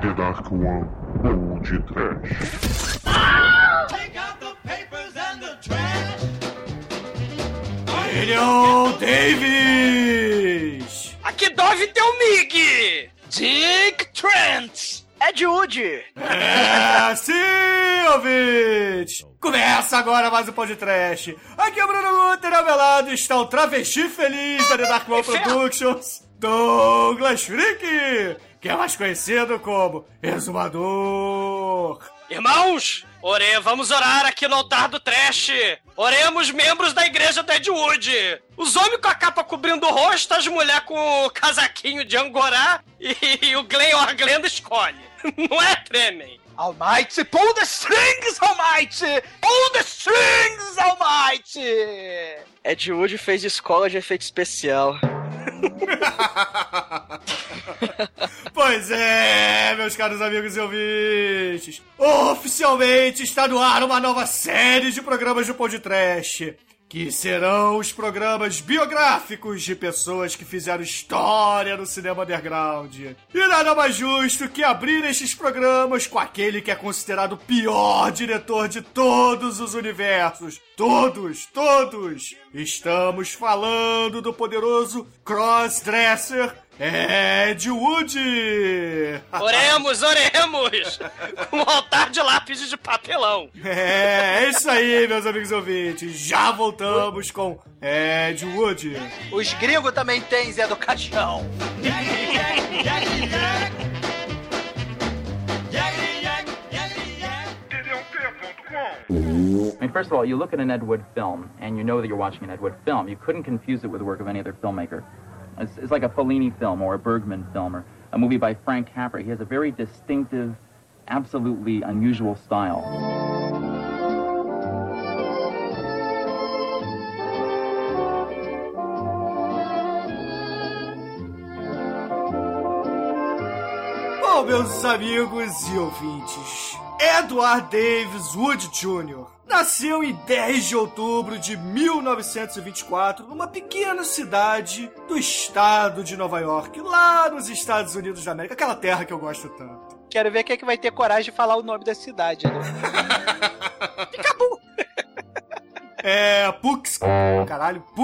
The Dark One ou de Trash. Ele é o Davis! Aqui Dove tem o Mig! Dick Trent! Ed Wood! É, sim! Começa agora mais um podcast. Aqui é o Bruno Guter, ao meu lado está o travesti feliz da The Dark One Productions, Douglas Freak, que é mais conhecido como Exumador. Irmãos, ore, vamos orar aqui no altar do trash. Oremos membros da igreja do Ed Wood. Os homens com a capa cobrindo o rosto, as mulheres com o casaquinho de angorá e, e o Glenn ou a Glenda escolhe. Não é, Tremem? Almighty, pull the strings, Almighty! Pull the strings, Almighty! Ed Wood fez escola de efeito especial. Pois é, meus caros amigos e ouvintes. Oficialmente está no ar uma nova série de programas do Podcast. Que serão os programas biográficos de pessoas que fizeram história no cinema underground. E nada mais justo que abrir estes programas com aquele que é considerado o pior diretor de todos os universos. Todos, todos! Estamos falando do poderoso Crossdresser Ed Wood! Oremos, oremos! Com um altar de lápis de papelão. É, é isso aí, meus amigos ouvintes. Já voltamos com Ed Wood. Os gringos também têm Zé do Caixão. I mean, first of all, you look at an Ed Wood film, and you know that you're watching an Ed Wood film. You couldn't confuse it with the work of any other filmmaker. It's, it's like a Fellini film or a Bergman film or a movie by Frank Capra. He has a very distinctive, absolutely unusual style. Bom, meus amigos e ouvintes, Edward Davis Wood Jr. nasceu em 10 de outubro de 1924 numa pequena cidade do estado de Nova York, lá nos Estados Unidos da América, aquela terra que eu gosto tanto. Quero ver quem é que vai ter coragem de falar o nome da cidade, né? É. Pux. Caralho.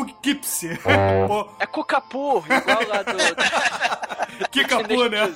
Pô, É Cucapu, igual lá do. que capu, né?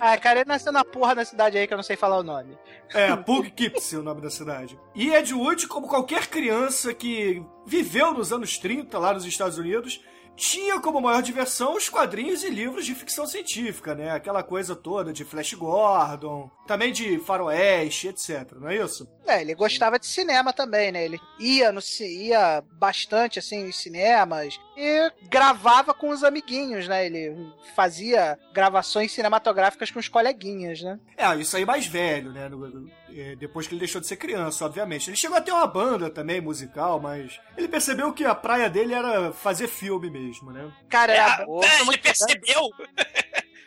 Ah, cara, ele nasceu na porra da cidade aí que eu não sei falar o nome. É, Poughkeepsie, o nome da cidade. E Ed Wood, como qualquer criança que viveu nos anos 30 lá nos Estados Unidos, tinha como maior diversão os quadrinhos e livros de ficção científica, né? Aquela coisa toda de Flash Gordon, também de faroeste, etc, não é isso? É, ele gostava de cinema também, né? Ele ia, no, ia bastante, assim, nos cinemas e gravava com os amiguinhos, né? Ele fazia gravações cinematográficas com os coleguinhas, né? É, isso aí mais velho, né? No- depois que ele deixou de ser criança, obviamente. Ele chegou a ter uma banda também, musical, mas ele percebeu que a praia dele era fazer filme mesmo, né? Cara, É, era é, ele percebeu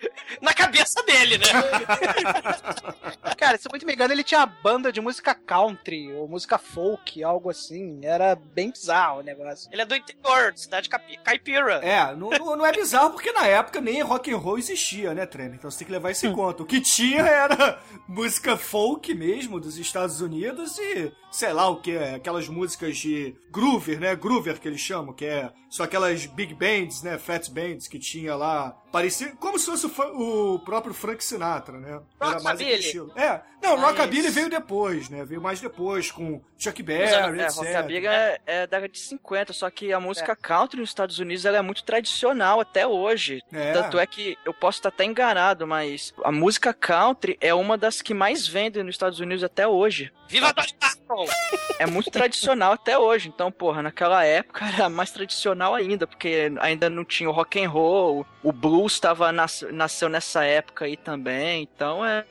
na cabeça dele, né? Cara, se eu não me engano, ele tinha uma banda de música country ou música folk, algo assim. Era bem bizarro o negócio. Ele é do interior, cidade caipira. É, não, não, não é bizarro porque na época nem rock and roll existia, né, Tremor? Então você tem que levar isso em conta. O que tinha era música folk mesmo dos Estados Unidos e sei lá o que, aquelas músicas de groover, né? Groover que eles chamam, que é só aquelas big bands, né? Fat bands que tinha lá. Parecia como se fosse o, o próprio Frank Sinatra, né? Era mais aquele Rockabilly. estilo. É, não, Ah, Rockabilly veio depois, né? Veio mais depois com Chuck Berry, é, etc. Rockabilly é, é da década de 50, só que a música country nos Estados Unidos ela é muito tradicional até hoje. É. Tanto é que eu posso estar até enganado, mas a música country é uma das que mais vendem nos Estados Unidos até hoje. Viva Dolly Parton! É muito tradicional até hoje. Então, porra, naquela época era mais tradicional ainda, porque ainda não tinha o rock and roll, o blues tava nas- nasceu nessa época aí também. Então é,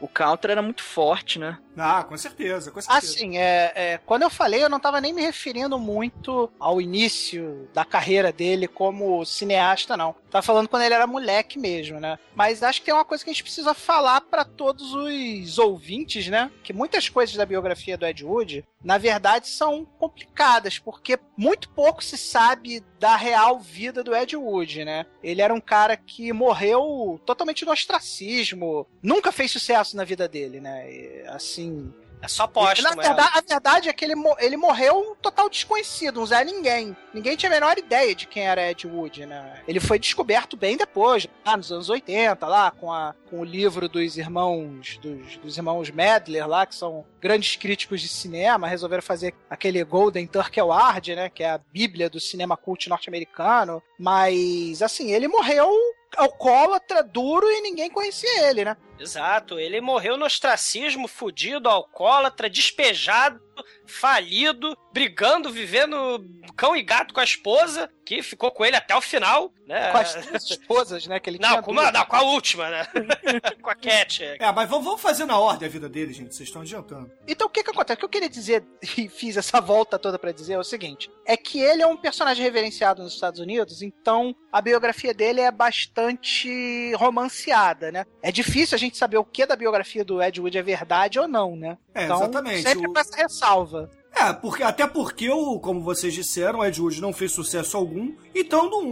o counter era muito forte, né? Ah, com certeza, com certeza. Assim, é, é, quando eu falei, eu não tava nem me referindo muito ao início da carreira dele como cineasta, não. Tava falando quando ele era moleque mesmo, né? Mas acho que tem uma coisa que a gente precisa falar para todos os ouvintes, né? Que muitas coisas da biografia do Ed Wood, na verdade, são complicadas, porque muito pouco se sabe da real vida do Ed Wood, né? Ele era um cara que morreu totalmente no ostracismo, nunca fez sucesso na vida dele, né? E, assim, É só póstumo. na é. verdade, a verdade é que ele, ele morreu um total desconhecido, um Zé Ninguém. Ninguém tinha a menor ideia de quem era Ed Wood, né? Ele foi descoberto bem depois, lá nos anos 80, lá, com, a, com o livro dos irmãos dos, dos irmãos Medler, lá, que são grandes críticos de cinema, resolveram fazer aquele Golden Turkey Award, né? Que é a bíblia do cinema cult norte-americano. Mas, assim, ele morreu alcoólatra, duro, e ninguém conhecia ele, né? Exato, ele morreu no ostracismo, fudido, alcoólatra, despejado, falido, brigando, vivendo cão e gato com a esposa, que ficou com ele até o final, né? Com as duas esposas, né? Que ele Não, tinha com, uma, não, com a última, né? com a Cat. É, mas vamos fazer na ordem a vida dele, gente. Vocês estão adiantando. Então o que que acontece? O que eu queria dizer e fiz essa volta toda pra dizer é o seguinte: é que ele é um personagem reverenciado nos Estados Unidos, então a biografia dele é bastante romanceada, né? É difícil a gente saber o que da biografia do Ed Wood é verdade ou não, né? É, então, exatamente. Sempre O- com essa ressalva. É, porque, até porque, o, como vocês disseram, o Ed Wood não fez sucesso algum, então não,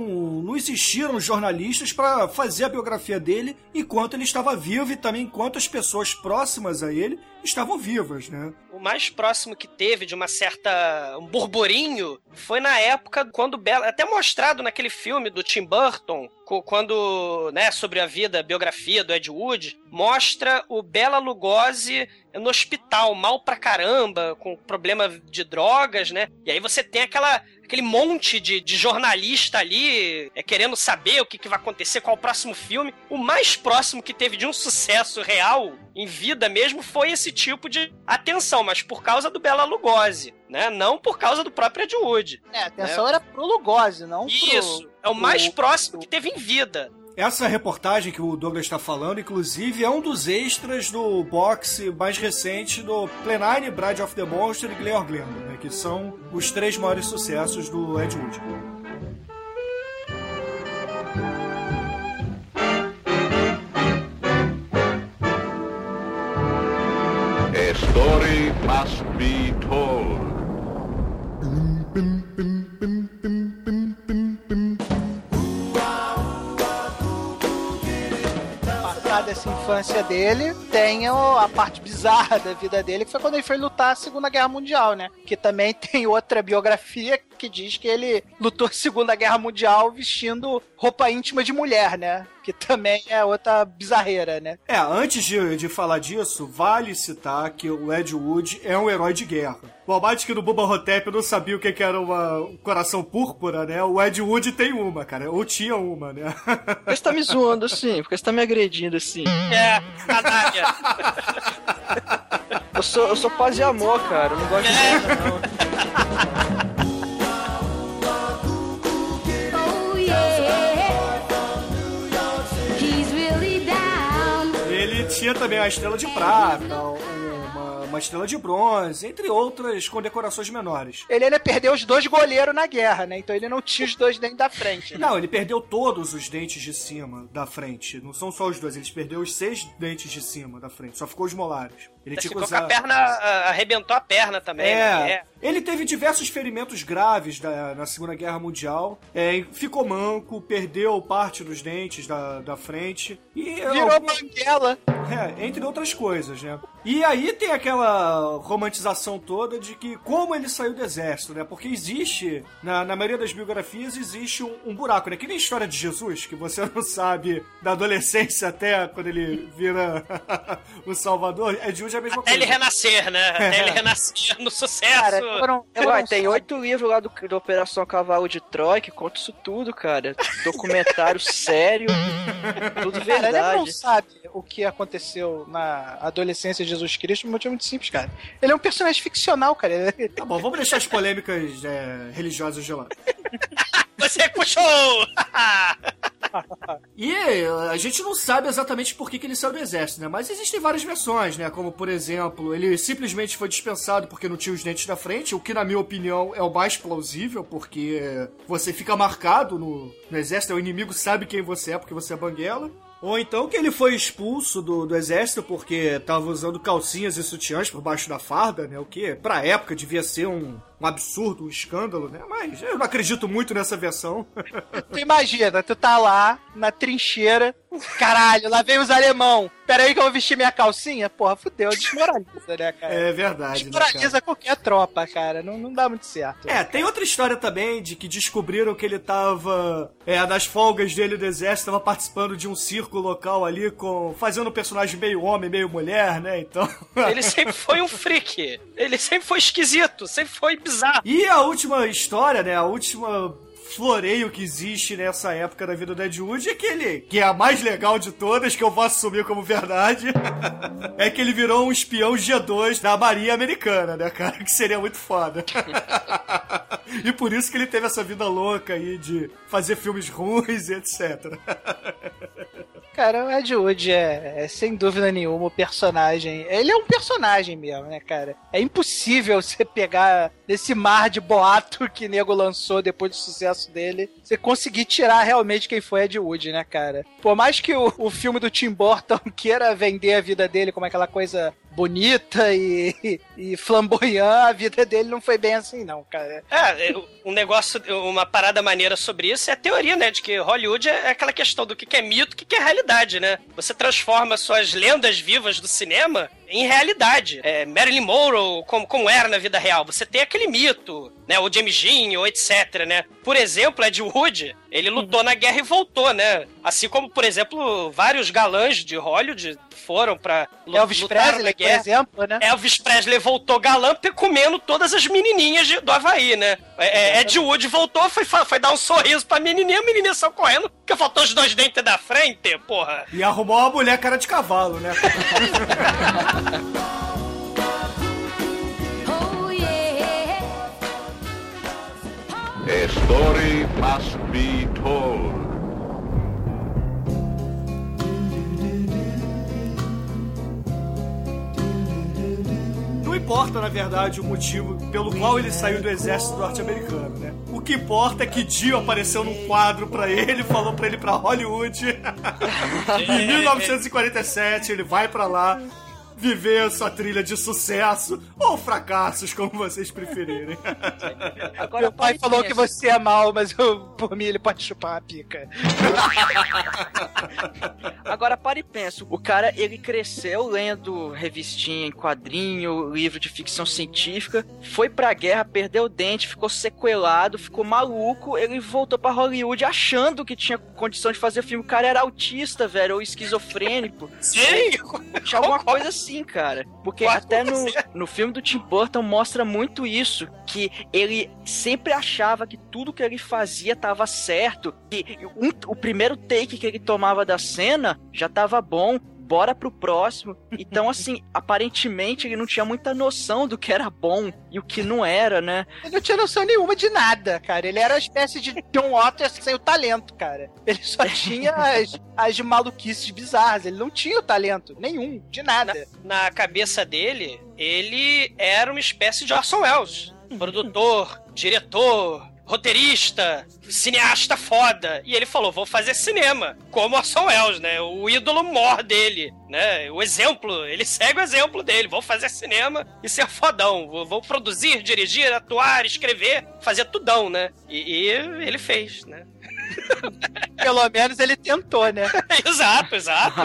não existiram jornalistas para fazer a biografia dele enquanto ele estava vivo e também enquanto as pessoas próximas a ele estavam vivas, né? O mais próximo que teve de uma certa. um burburinho foi na época quando Bela. Até mostrado naquele filme do Tim Burton, quando. né, sobre a vida, a biografia do Ed Wood, mostra o Bela Lugosi no hospital, mal pra caramba, com problema de drogas, né? E aí você tem aquela. Aquele monte de, de jornalista ali é, querendo saber o que, que vai acontecer, qual o próximo filme. O mais próximo que teve de um sucesso real em vida mesmo foi esse tipo de atenção, mas por causa do Bela Lugosi, né? Não por causa do próprio Ed Wood. É, a atenção era pro Lugosi, não Isso, pro. é o mais próximo que teve em vida. Essa reportagem que o Douglas está falando, inclusive, é um dos extras do boxe mais recente do Plenine, Bride of the Monster e Gleor Glenda, né? Que são os três maiores sucessos do Ed Wood. A story must be told. Awesome. Infância dele, tem a parte bizarra da vida dele, que foi quando ele foi lutar a Segunda Guerra Mundial, né? Que também tem outra biografia que diz que ele lutou a Segunda Guerra Mundial vestindo roupa íntima de mulher, né? Que também é outra bizarreira, né? É, antes de, de falar disso, vale citar que o Ed Wood é um herói de guerra. O que no Bubba Hotep não sabia o que que era uma, um coração púrpura, né? O Ed Wood tem uma, cara. Ou tinha uma, né? Por que você tá me zoando assim? Por que você tá me agredindo assim? É, canalha. Eu sou, eu sou paz e amor, cara. Eu não gosto de guerra, não. Oh yeah, he's really down. Ele tinha também a estrela de prata, uma, estrela de bronze, entre outras condecorações menores. Ele ainda perdeu os dois goleiros na guerra, né? Então ele não tinha os dois dentes da frente. né? Não, ele perdeu todos os dentes de cima da frente. Não são só os dois, ele perdeu os seis dentes de cima da frente. Só ficou os molares. Ele tinha que Ficou com a usar. perna, ah, arrebentou a perna também. né? É, ele teve diversos ferimentos graves da- na Segunda Guerra Mundial. É, ficou manco, perdeu parte dos dentes da, da frente. E Virou alguma- banguela. É, entre outras coisas, né? E aí tem aquela romantização toda de que como ele saiu do exército, né? Porque existe, na, na maioria das biografias, existe um, um buraco, né? Que nem a história de Jesus, que você não sabe da adolescência até quando ele vira o Salvador. É de hoje a mesma Até coisa. ele renascer, né? Até ele renascer no sucesso. Cara, foram, foram Ué, tem oito livros lá do, da Operação Cavalo de Troia que conta isso tudo, cara. Documentário sério, tudo Cara, ele não verdade. sabe o que aconteceu na adolescência de Jesus Cristo por um motivo muito simples, cara. Ele é um personagem ficcional, cara. Ele- Tá bom, vamos deixar as polêmicas é, religiosas de lado. Você puxou! E eh, a gente não sabe exatamente por que, que ele saiu do exército, né? Mas existem várias versões, né? Como, por exemplo, ele simplesmente foi dispensado porque não tinha os dentes da frente, o que, na minha opinião, é o mais plausível, porque você fica marcado no, no exército, o inimigo sabe quem você é porque você é banguela. Ou então que ele foi expulso do, do exército porque tava usando calcinhas e sutiãs por baixo da farda, né? O que, pra época, devia ser um, um absurdo, um escândalo, né? Mas eu não acredito muito nessa versão. Tu imagina, tu tá lá na trincheira, caralho, lá vem os alemão. Pera aí que eu vou vestir minha calcinha? Porra, fudeu, desmoraliza, né, cara? É verdade, né? Desmoraliza qualquer tropa, cara. Não, não dá muito certo. É, tem outra história também de que descobriram que ele tava. É, nas folgas dele do exército, tava participando de um circo local ali, com. fazendo um personagem meio homem, meio mulher, né? Então. Ele sempre foi um freak. Ele sempre foi esquisito, sempre foi bizarro. E a última história, né? A última floreio que existe nessa época da vida do Ed Wood é que ele, que é a mais legal de todas, que eu posso assumir como verdade, é que ele virou um espião G2 da Marinha Americana, né, cara? Que seria muito foda. e por isso que ele teve essa vida louca aí de fazer filmes ruins e etc. Cara, o Ed Wood é, é, sem dúvida nenhuma o personagem. Ele é um personagem mesmo, né, cara? É impossível você pegar desse mar de boato que nego lançou depois do sucesso dele, você conseguir tirar realmente quem foi Ed Wood, né, cara? Por mais que o, o filme do Tim Burton queira vender a vida dele como aquela coisa bonita e, e flamboyant, a vida dele não foi bem assim, não, cara. É, um negócio, uma parada maneira sobre isso é a teoria, né? De que Hollywood é aquela questão do que é mito, o que é realidade, né? Você transforma suas lendas vivas do cinema em realidade. É, Marilyn Monroe, como, como era na vida real. Você tem aquele mito, né? O James Dean, ou etc, né? Por exemplo, Ed Wood, ele lutou na guerra e voltou, né? Assim como, por exemplo, vários galãs de Hollywood foram pra Elvis Presley, por exemplo, né? Elvis Presley voltou galã comendo todas as menininhas de, do Havaí, né? É, Ed Wood voltou, foi, foi dar um sorriso pra menininha, a menininha saiu correndo, porque faltou os dois dentes da frente, porra. E arrumou uma mulher cara de cavalo, né? A story must be told. Não importa, na verdade, o motivo pelo qual ele saiu do exército norte-americano, né? O que importa é que Dio apareceu num quadro pra ele, falou pra ele ir pra Hollywood. em 1947, ele vai pra lá viver a sua trilha de sucesso ou fracassos, como vocês preferirem. Agora, Meu pai falou que você é mal, mas eu, por mim ele pode chupar a pica. Agora para e pensa, o cara ele cresceu lendo revistinha em quadrinho, livro de ficção científica, foi pra guerra, perdeu o dente, ficou sequelado, ficou maluco, ele voltou pra Hollywood achando que tinha condição de fazer filme. O cara era autista, velho, ou esquizofrênico. Sim! Tinha alguma coisa assim, cara. Porque Concordo até no, no filme do Tim Burton mostra muito isso. Que ele sempre achava que tudo que ele fazia tava certo. Que um- o primeiro take que ele tomava da cena já tava bom. Bora pro próximo. Então, assim, aparentemente ele não tinha muita noção do que era bom e o que não era, né? Ele não tinha noção nenhuma de nada, cara. Ele era uma espécie de John Waters sem o talento, cara. Ele só tinha as, as maluquices bizarras. Ele não tinha o talento nenhum, de nada. Na cabeça dele, ele era uma espécie de Orson Welles. Produtor, diretor, roteirista, cineasta foda. E ele falou: vou fazer cinema, como Orson Welles, né? O ídolo mor dele, né? O exemplo, ele segue o exemplo dele. Vou fazer cinema e ser fodão. Vou, vou produzir, dirigir, atuar, escrever, fazer tudão, né? E, e ele fez, né? Pelo menos ele tentou, né? exato, exato.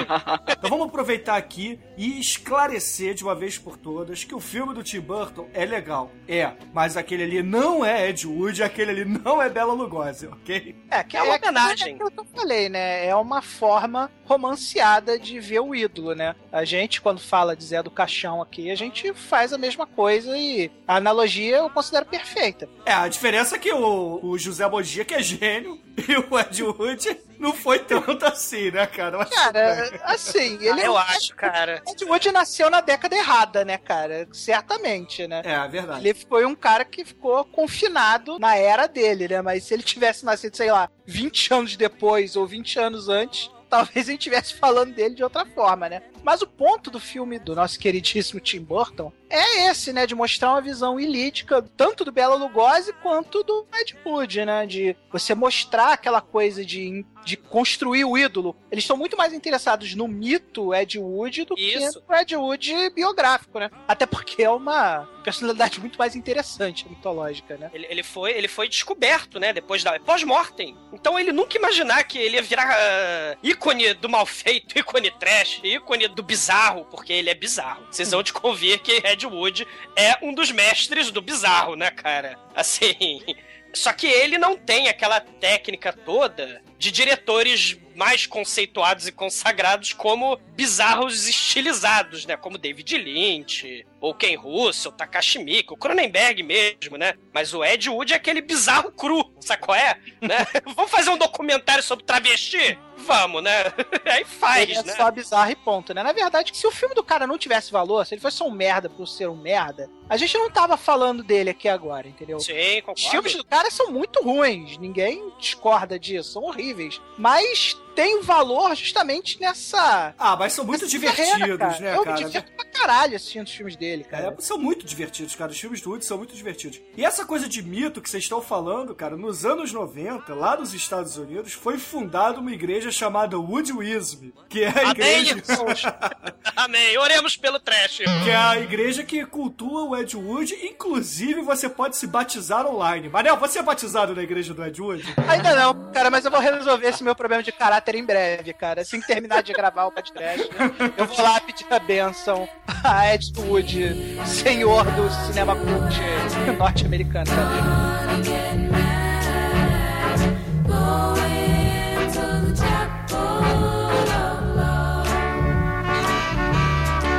Então vamos aproveitar aqui e esclarecer de uma vez por todas que o filme do Tim Burton é legal. É, mas aquele ali não é Ed Wood, aquele ali não é Bela Lugosi, ok? É, que É uma aquilo- homenagem. É aquilo que eu falei, né? É uma forma romanceada de ver o ídolo, né? A gente, quando fala de Zé do Caixão aqui, a gente faz a mesma coisa e a analogia eu considero perfeita. É, a diferença é que o, o José Mogia que é gênio e o Ed Wood não foi tanto assim, né, cara? Mas Cara, assim, ele. eu acho, cara. Ed Wood nasceu na década errada, né, cara? Certamente, né? É, verdade. Ele foi um cara que ficou confinado na era dele, né? Mas se ele tivesse nascido, sei lá, 20 anos depois ou 20 anos antes, talvez a gente estivesse falando dele de outra forma, né? Mas o ponto do filme do nosso queridíssimo Tim Burton é esse, né? De mostrar uma visão ilítica tanto do Bela Lugosi quanto do Ed Wood, né? De você mostrar aquela coisa de, de construir o ídolo. Eles estão muito mais interessados no mito Ed Wood do Isso. que no Ed Wood biográfico, né? Até porque é uma personalidade muito mais interessante, mitológica, né? Ele, ele foi, ele foi descoberto, né? Depois da. Pós-mortem. Então ele nunca imaginar que ele ia virar ah, ícone do mal feito, ícone trash, ícone do bizarro, porque ele é bizarro. Vocês vão te convir que Ed Wood é um dos mestres do bizarro, né, cara? Assim. Só que ele não tem aquela técnica toda de diretores mais conceituados e consagrados como bizarros estilizados, né? Como David Lynch, ou Ken Russell, Takashi Miike, o Cronenberg mesmo, né? Mas o Ed Wood é aquele bizarro cru, sabe qual é? Né? Vamos fazer um documentário sobre travesti? Vamos, né? Aí faz, Ele é né? só bizarro e ponto, né? Na verdade, se o filme do cara não tivesse valor, se ele fosse só um merda por ser um merda, a gente não tava falando dele aqui agora, entendeu? Sim, Os concordo. filmes do cara são muito ruins, ninguém discorda disso, são horríveis. Mas tem valor justamente nessa. Ah, mas são muito divertidos, carreira, cara. né, Eu cara? me divirto pra caralho assistindo os filmes dele, cara. É, são muito divertidos, cara. Os filmes do Woody são muito divertidos. E essa coisa de mito que vocês estão falando, cara, nos anos 90, lá nos Estados Unidos, foi fundada uma igreja chamada Woodwism, que é a Amém, igreja... Amém. Oremos pelo trash. Que é a igreja que cultua o Ed Wood, inclusive você pode se batizar online. Manel, você é batizado na igreja do Ed Wood? Ainda não, cara, mas eu vou resolver esse meu problema de caráter em breve, cara. Assim que terminar de gravar o podcast, eu vou lá pedir a bênção a Ed Wood, senhor do cinema cult norte-americano.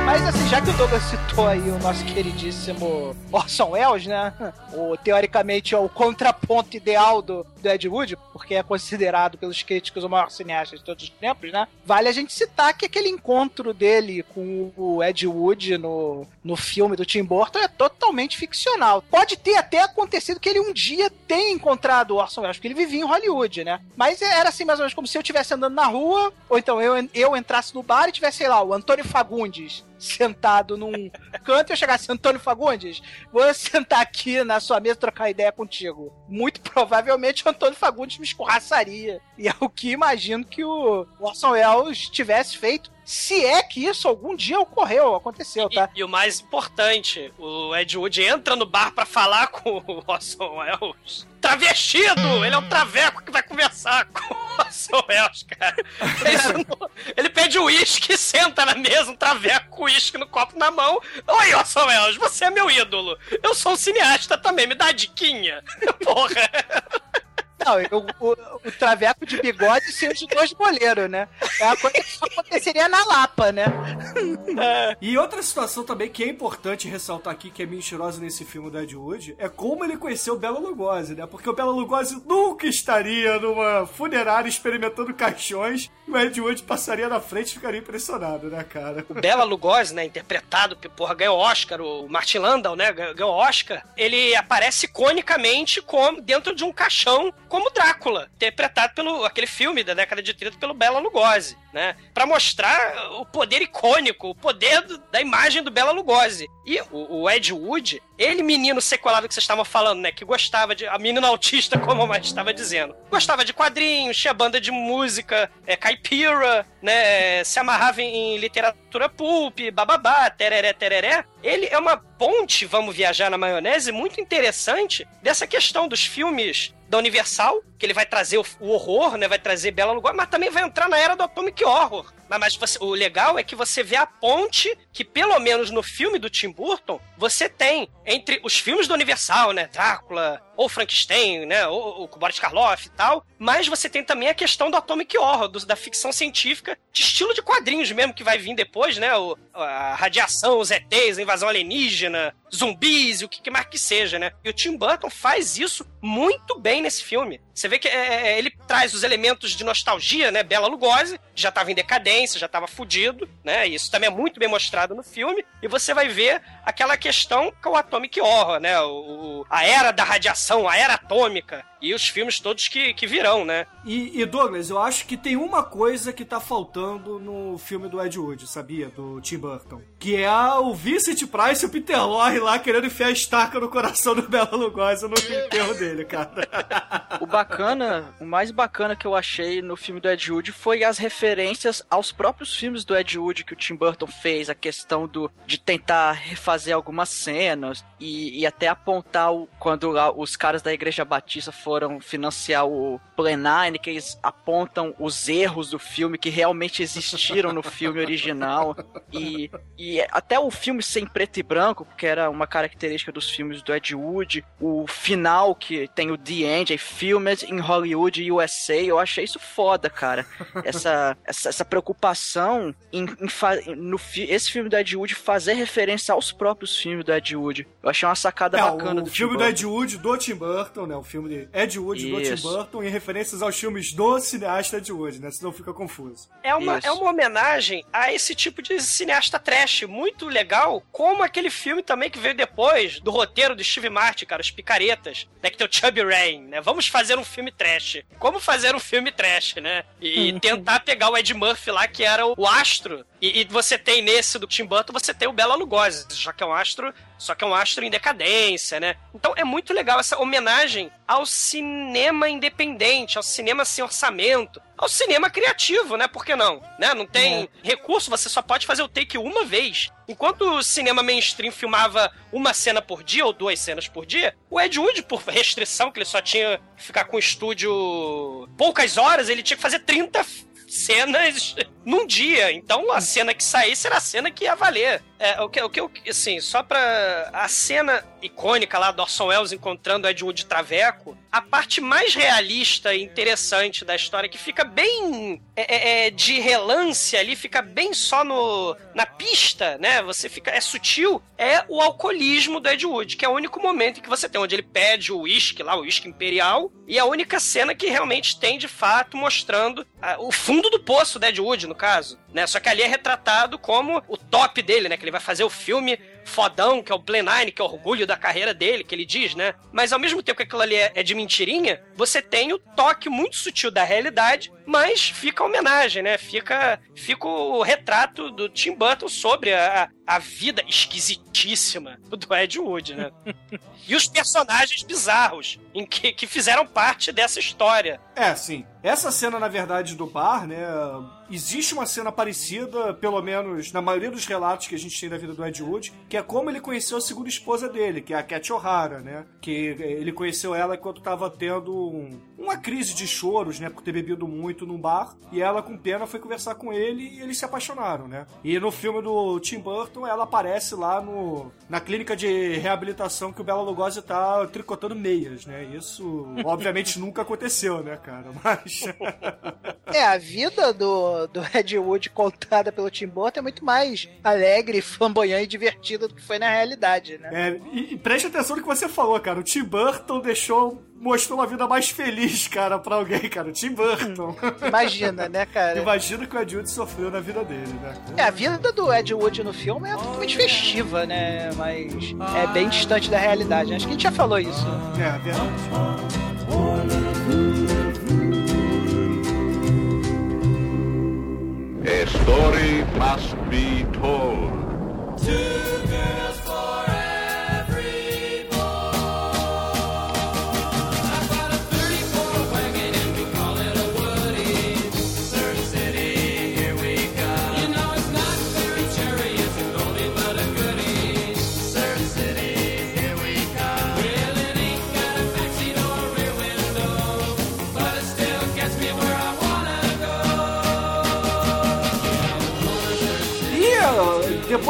Mas assim, já que o Douglas citou aí o nosso queridíssimo Orson Welles, né? O, teoricamente é o contraponto ideal do, do Ed Wood, porque é considerado pelos críticos o maior cineasta de todos os tempos, né? Vale a gente citar que aquele encontro dele com o Ed Wood no, no filme do Tim Burton é totalmente ficcional. Pode ter até acontecido que ele um dia tenha encontrado o Orson Welles, porque ele vivia em Hollywood, né? Mas era assim, mais ou menos como se eu estivesse andando na rua, ou então eu, eu entrasse no bar e tivesse, sei lá, o Antônio Fagundes sentado num canto e eu chegasse, Antônio Fagundes, vou sentar aqui na sua mesa e trocar ideia contigo. Muito provavelmente o Antônio Fagundes me escorraçaria. E é o que imagino que o Orson Welles tivesse feito, se é que isso algum dia ocorreu, aconteceu, tá? E, e o mais importante, o Ed Wood entra no bar pra falar com o Orson Welles. Travestido! Ele é um traveco que vai conversar com o Orson Welles, cara. Não- ele pede uísque e senta na mesa, um traveco com uísque no copo na mão. Oi, Orson Welles, você é meu ídolo. Eu sou um cineasta também, me dá a diquinha. Porra. Não, eu- o, o traveco de bigode sem os dois boleiros, né? É uma coisa que só aconteceria na Lapa, né? E outra situação também que é importante ressaltar aqui, que é mentirosa nesse filme do Ed Wood, é como ele conheceu o Bela Lugosi, né? Porque o Bela Lugosi nunca estaria numa funerária experimentando caixões e o Ed Wood passaria na frente e ficaria impressionado, né, cara? o Bela Lugosi, né, interpretado, que, porra, ganhou Oscar, o Martin Landau, né, ganhou ganhou Oscar, ele aparece iconicamente como, dentro de um caixão, como Drácula, interpretado pelo aquele filme da década de 30 pelo Bela Lugosi, né, Pra mostrar o poder icônico, o poder do- da imagem do Bela Lugosi. E o, o Ed Wood, ele menino sequelado que vocês estavam falando, né, que gostava de, a menina autista, como a mais estava dizendo, gostava de quadrinhos, tinha banda de música, é, caipira, né, se amarrava em, em literatura pulp, bababá, tereré, tereré. Ele é uma ponte, vamos viajar na maionese, muito interessante dessa questão dos filmes da Universal, que ele vai trazer o, o horror, né, vai trazer Bela Lugosi, mas também vai entrar na era do Atomic Horror, Mas, mas você- o legal é que você vê a ponte que, pelo menos no filme do Tim Burton, você tem entre os filmes do Universal, né? Drácula, ou Frankenstein, né? Ou, ou Boris Karloff e tal. Mas você tem também a questão do atomic horror, do- da ficção científica, de estilo de quadrinhos mesmo, que vai vir depois, né? O, a radiação, os ETs, a invasão alienígena, zumbis e o que que mais que seja, né? E o Tim Burton faz isso muito bem nesse filme. Você vê que é, é, ele traz os elementos de nostalgia, né? Bela Lugosi, já estava em decadência, já estava fudido, né? Isso também é muito bem mostrado no filme. E você vai ver aquela questão com o Atomic Horror, né? O- a era da radiação, a era atômica. E os filmes todos que, que virão, né? E, e, Douglas, eu acho que tem uma coisa que tá faltando no filme do Ed Wood, sabia? Do Tim Burton. Que é o Vincent Price e o Peter Lorre lá querendo enfiar a estaca no coração do Bela Lugosi no enterro dele, cara. O bacana, o mais bacana que eu achei no filme do Ed Wood foi as referências aos próprios filmes do Ed Wood que o Tim Burton fez, a questão do de tentar refazer algumas cenas e, e até apontar o, quando lá os caras da Igreja Batista foram financiar o Plenine, que eles apontam os erros do filme que realmente existiram no filme original e, e até o filme sem preto e branco, porque era uma característica dos filmes do Ed Wood, o final que tem o The End, é filmed in Hollywood USA, eu achei isso foda, cara. Essa, essa, essa preocupação em, em fa- no fi- esse filme do Ed Wood fazer referência aos próprios filmes do Ed Wood. Eu achei uma sacada É, bacana o do filme Tim do Burton. Ed Wood do Tim Burton, né? O filme de Ed Wood do Tim. Burton em referências aos filmes do cineasta Ed Wood, né? Senão fica confuso. É uma, Isso. é uma homenagem a esse tipo de cineasta trash, muito legal, como aquele filme também que veio depois do roteiro do Steve Martin, cara, Os Picaretas, né, que tem o Chubby Rain, né? Vamos fazer um filme trash. Como fazer um filme trash, né? E tentar pegar o Ed Murphy lá, que era o astro, e, e você tem nesse do Tim Burton, você tem o Bela Lugosi, já que é um astro, só que é um astro em decadência, né? Então é muito legal essa homenagem ao cinema independente, ao cinema sem orçamento, ao cinema criativo, né? Por que não? Né? Não tem recurso, você só pode fazer o take uma vez. Enquanto o cinema mainstream filmava uma cena por dia ou duas cenas por dia, o Ed Wood, por restrição, que ele só tinha que ficar com o estúdio poucas horas, ele tinha que fazer 30 cenas num dia. Então a cena que saísse era a cena que ia valer. É, o que, o que eu, assim, só pra. A cena icônica lá do Orson Welles encontrando Ed Wood Traveco, a parte mais realista e interessante da história, que fica bem é, é, é, de relance ali, fica bem só no, na pista, né? Você fica. É sutil, é o alcoolismo do Ed Wood, que é o único momento em que você tem, onde ele pede o uísque lá, o uísque imperial, e a única cena que realmente tem, de fato, mostrando ah, o fundo do poço do Ed Wood, no caso. Né? Só que ali é retratado como o top dele, né? Que ele vai fazer o filme fodão, que é o Play Nine, que é o orgulho da carreira dele, que ele diz, né? Mas ao mesmo tempo que aquilo ali é, é de mentirinha, você tem o toque muito sutil da realidade, mas fica a homenagem, né? Fica, fica o retrato do Tim Burton sobre a, a vida esquisitíssima do Ed Wood, né? e os personagens bizarros em que, que fizeram parte dessa história. É, sim. Essa cena, na verdade, do bar, né? Existe uma cena parecida, pelo menos na maioria dos relatos que a gente tem da vida do Ed Wood, que é como ele conheceu a segunda esposa dele, que é a Cat O'Hara, né? Que ele conheceu ela enquanto tava tendo um- uma crise de choros, né? Por ter bebido muito num bar. E ela, com pena, foi conversar com ele e eles se apaixonaram, né? E no filme do Tim Burton, ela aparece lá no, na clínica de reabilitação que o Bela Lugosi tá tricotando meias, né? Isso, obviamente, nunca aconteceu, né, cara? Mas. É, a vida do, do Ed Wood contada pelo Tim Burton é muito mais alegre, flamboyante e divertida do que foi na realidade, né? É, e, e preste atenção no que você falou, cara. O Tim Burton deixou. Mostrou uma vida mais feliz, cara, pra alguém, cara. O Tim Burton. Imagina, né, cara? Imagina o que o Ed Wood sofreu na vida dele, né? É, a vida do Ed Wood no filme é totalmente festiva, né? Mas é bem distante da realidade. Acho que a gente já falou isso. É, verdade. A story must be told.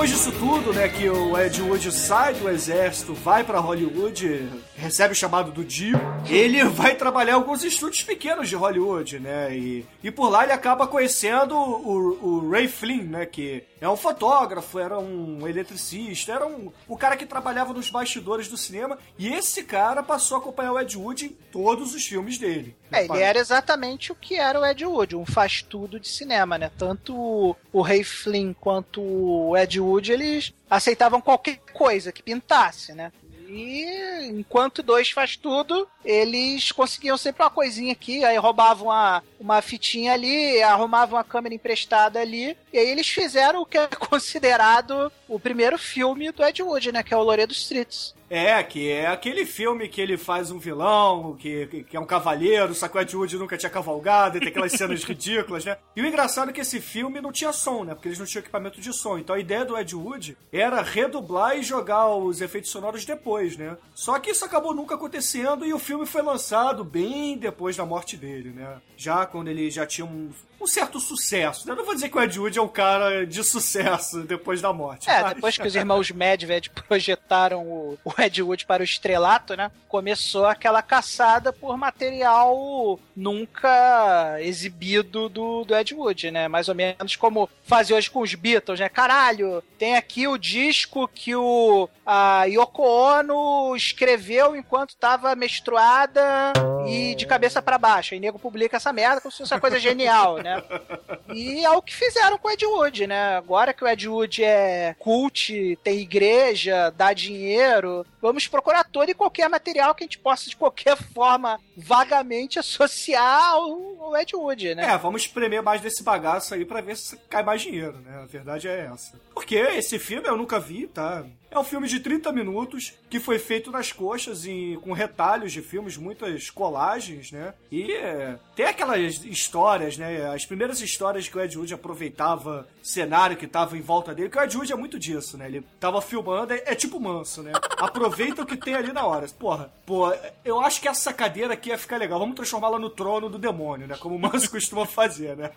Depois disso tudo, né, que o Ed Wood sai do exército, vai pra Hollywood, recebe o chamado do Dio, ele vai trabalhar alguns estúdios pequenos de Hollywood, né, e, e por lá ele acaba conhecendo o, o Ray Flynn, né, que é um fotógrafo, era um eletricista, era um, o cara que trabalhava nos bastidores do cinema, e esse cara passou a acompanhar o Ed Wood em todos os filmes dele. É, ele era exatamente o que era o Ed Wood, um faz-tudo de cinema, né? Tanto o Ray Flynn quanto o Ed Wood, eles aceitavam qualquer coisa que pintasse, né? E enquanto dois faz tudo, eles conseguiam sempre uma coisinha aqui, aí roubavam uma, uma fitinha ali, arrumavam uma câmera emprestada ali, e aí eles fizeram o que é considerado o primeiro filme do Ed Wood, né? Que é o Laredo Streets. É, que é aquele filme que ele faz um vilão, que, que- é um cavaleiro, o Ed Wood nunca tinha cavalgado, e tem aquelas cenas ridículas, né? E o engraçado é que esse filme não tinha som, né? Porque eles não tinham equipamento de som. Então a ideia do Ed Wood era redublar e jogar os efeitos sonoros depois, né? Só que isso acabou nunca acontecendo e o filme foi lançado bem depois da morte dele, né? Já quando ele já tinha um, um certo sucesso. né? Eu não vou dizer que o Ed Wood é um cara de sucesso depois da morte. É, mas- depois que os irmãos Medved projetaram o, o Ed Wood para o estrelato, né? Começou aquela caçada por material nunca exibido do, do Ed Wood, né? Mais ou menos como fazia hoje com os Beatles, né? Caralho, tem aqui o disco que o a Yoko Ono escreveu enquanto tava menstruada e de cabeça para baixo. Aí nego publica essa merda como se fosse uma coisa genial, né? E é o que fizeram com o Ed Wood, né? Agora que o Ed Wood é cult, tem igreja, dá dinheiro, vamos procurar todo e qualquer material que a gente possa, de qualquer forma, vagamente associar ao, Ed Wood, né? É, vamos espremer mais desse bagaço aí pra ver se cai mais dinheiro, né? A verdade é essa. Porque esse filme eu nunca vi, tá? É um filme de 30 minutos que foi feito nas coxas e com retalhos de filmes, muitas colagens, né? E é, tem aquelas histórias, né? As primeiras histórias que o Ed Wood aproveitava cenário que tava em volta dele, que o Ed Wood é muito disso, né? Ele tava filmando, é, é tipo manso, né? Aproveita o que tem ali na hora. Porra, pô, eu acho que essa cadeira aqui ia ficar legal. Vamos transformá-la no trono do demônio, né? Como o manso costuma fazer, né?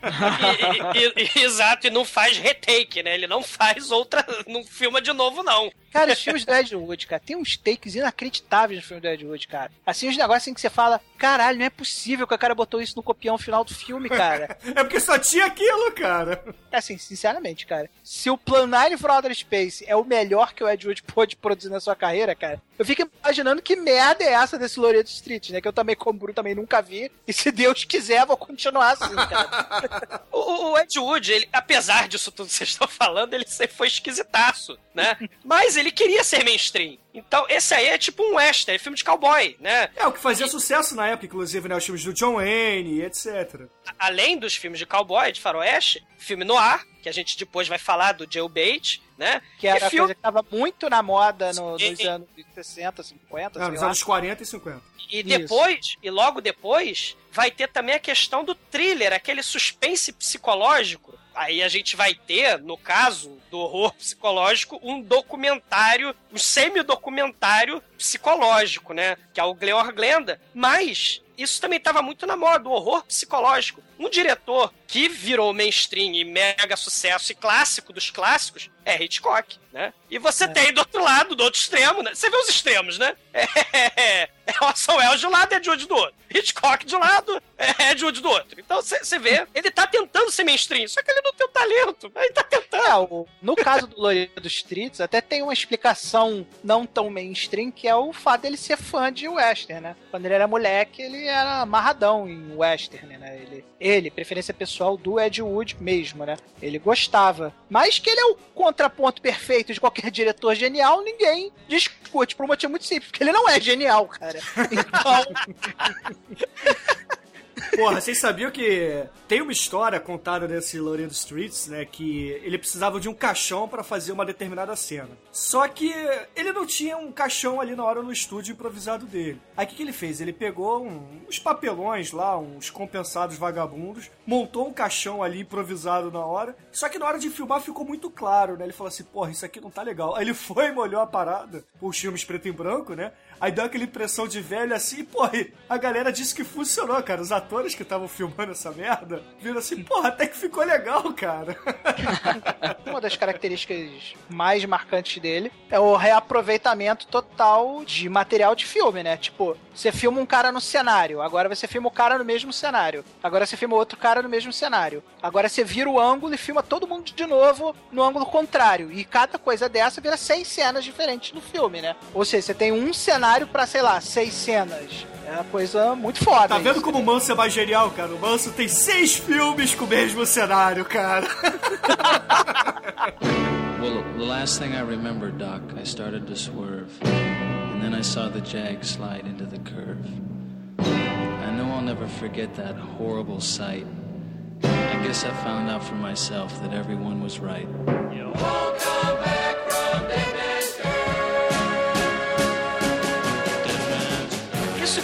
E- e- e- exato, e não faz retake, né? Ele não faz outra. Não filma de novo, não. Cara, os filmes do Ed Wood, cara, tem uns takes inacreditáveis no filme do Ed Wood, cara. Assim, uns negócios assim que você fala, caralho, não é possível que o cara botou isso no copião final do filme, cara. É porque só tinha aquilo, cara. Assim, sinceramente, cara, se o Plan 9 for Outer Space é o melhor que o Ed Wood pôde produzir na sua carreira, cara, eu fico imaginando que merda é essa desse Loreto Street, né? Que eu também, como Bruno, também nunca vi. E se Deus quiser, vou continuar assim, cara. O, o Ed Wood, ele, apesar disso tudo que vocês estão falando, ele sempre foi esquisitaço, né? Mas ele queria ser mainstream. Então, esse aí é tipo um western, é filme de cowboy, né? É o que fazia sucesso na época, inclusive, né? Os filmes do John Wayne, etc. A- Além dos filmes de cowboy, de faroeste, filme noir, que a gente depois vai falar do Jailbait, né? Que era filme- coisa que tava muito na moda no- nos anos 60, 50, É, sei nos lá. anos 40 e 50. E Isso. depois, e logo depois, vai ter também a questão do thriller, aquele suspense psicológico. Aí a gente vai ter, no caso do horror psicológico, um documentário, um semi-documentário psicológico, né? Que é o Gleor Glenda. Mas isso também estava muito na moda, o horror psicológico. Um diretor que virou mainstream e mega sucesso e clássico dos clássicos é Hitchcock, né? E você tem do outro lado, do outro extremo, né? Você vê os extremos, né? É, é Orson Welles de um lado e Ed Wood do outro. Hitchcock de um lado, é Ed Wood do outro. Então você vê, ele tá tentando ser mainstream, só que ele não tem o talento. Ele tá tentando. É, o- no caso do Loredo Streets, até tem uma explicação não tão mainstream, que é o fato dele ser fã de western, né? Quando ele era moleque, ele era amarradão em western, né? Ele, ele, preferência pessoal do Ed Wood mesmo, né? Ele gostava. Mas que ele é o contraponto perfeito de qualquer diretor genial, ninguém discute, por um motivo muito simples, porque ele não é genial, cara. Então, Porra, vocês sabiam que tem uma história contada nesse Laredo Streets, né? Que ele precisava de um caixão pra fazer uma determinada cena. Só que ele não tinha um caixão ali na hora no estúdio improvisado dele. Aí o que, que ele fez? Ele pegou um- uns papelões lá, uns compensados vagabundos, montou um caixão ali improvisado na hora. Só que na hora de filmar ficou muito claro, né? Ele falou assim: porra, isso aqui não tá legal. Aí ele foi e molhou a parada, os filmes preto e branco, né? Aí deu aquela impressão de velho assim, porra, a galera disse que funcionou, cara. Os atores que estavam filmando essa merda viram assim, porra, até que ficou legal, cara. Uma das características mais marcantes dele é o reaproveitamento total de material de filme, né? Tipo, você filma um cara no cenário, agora você filma o cara no mesmo cenário. Agora você filma outro cara no mesmo cenário. Agora você vira o ângulo e filma todo mundo de novo no ângulo contrário. E cada coisa dessa vira seis cenas diferentes no filme, né? Ou seja, você tem um cenário pra, sei lá, seis cenas. É uma coisa muito foda. Tá vendo isso. como o Manso é mais genial, cara? O Manso tem seis filmes com o mesmo cenário, cara. Well, look, the last thing I remember, Doc, I started to swerve. And then I saw the jag slide into the curve. I know I'll never forget that horrible sight. I guess I found out for myself that everyone was right. Isso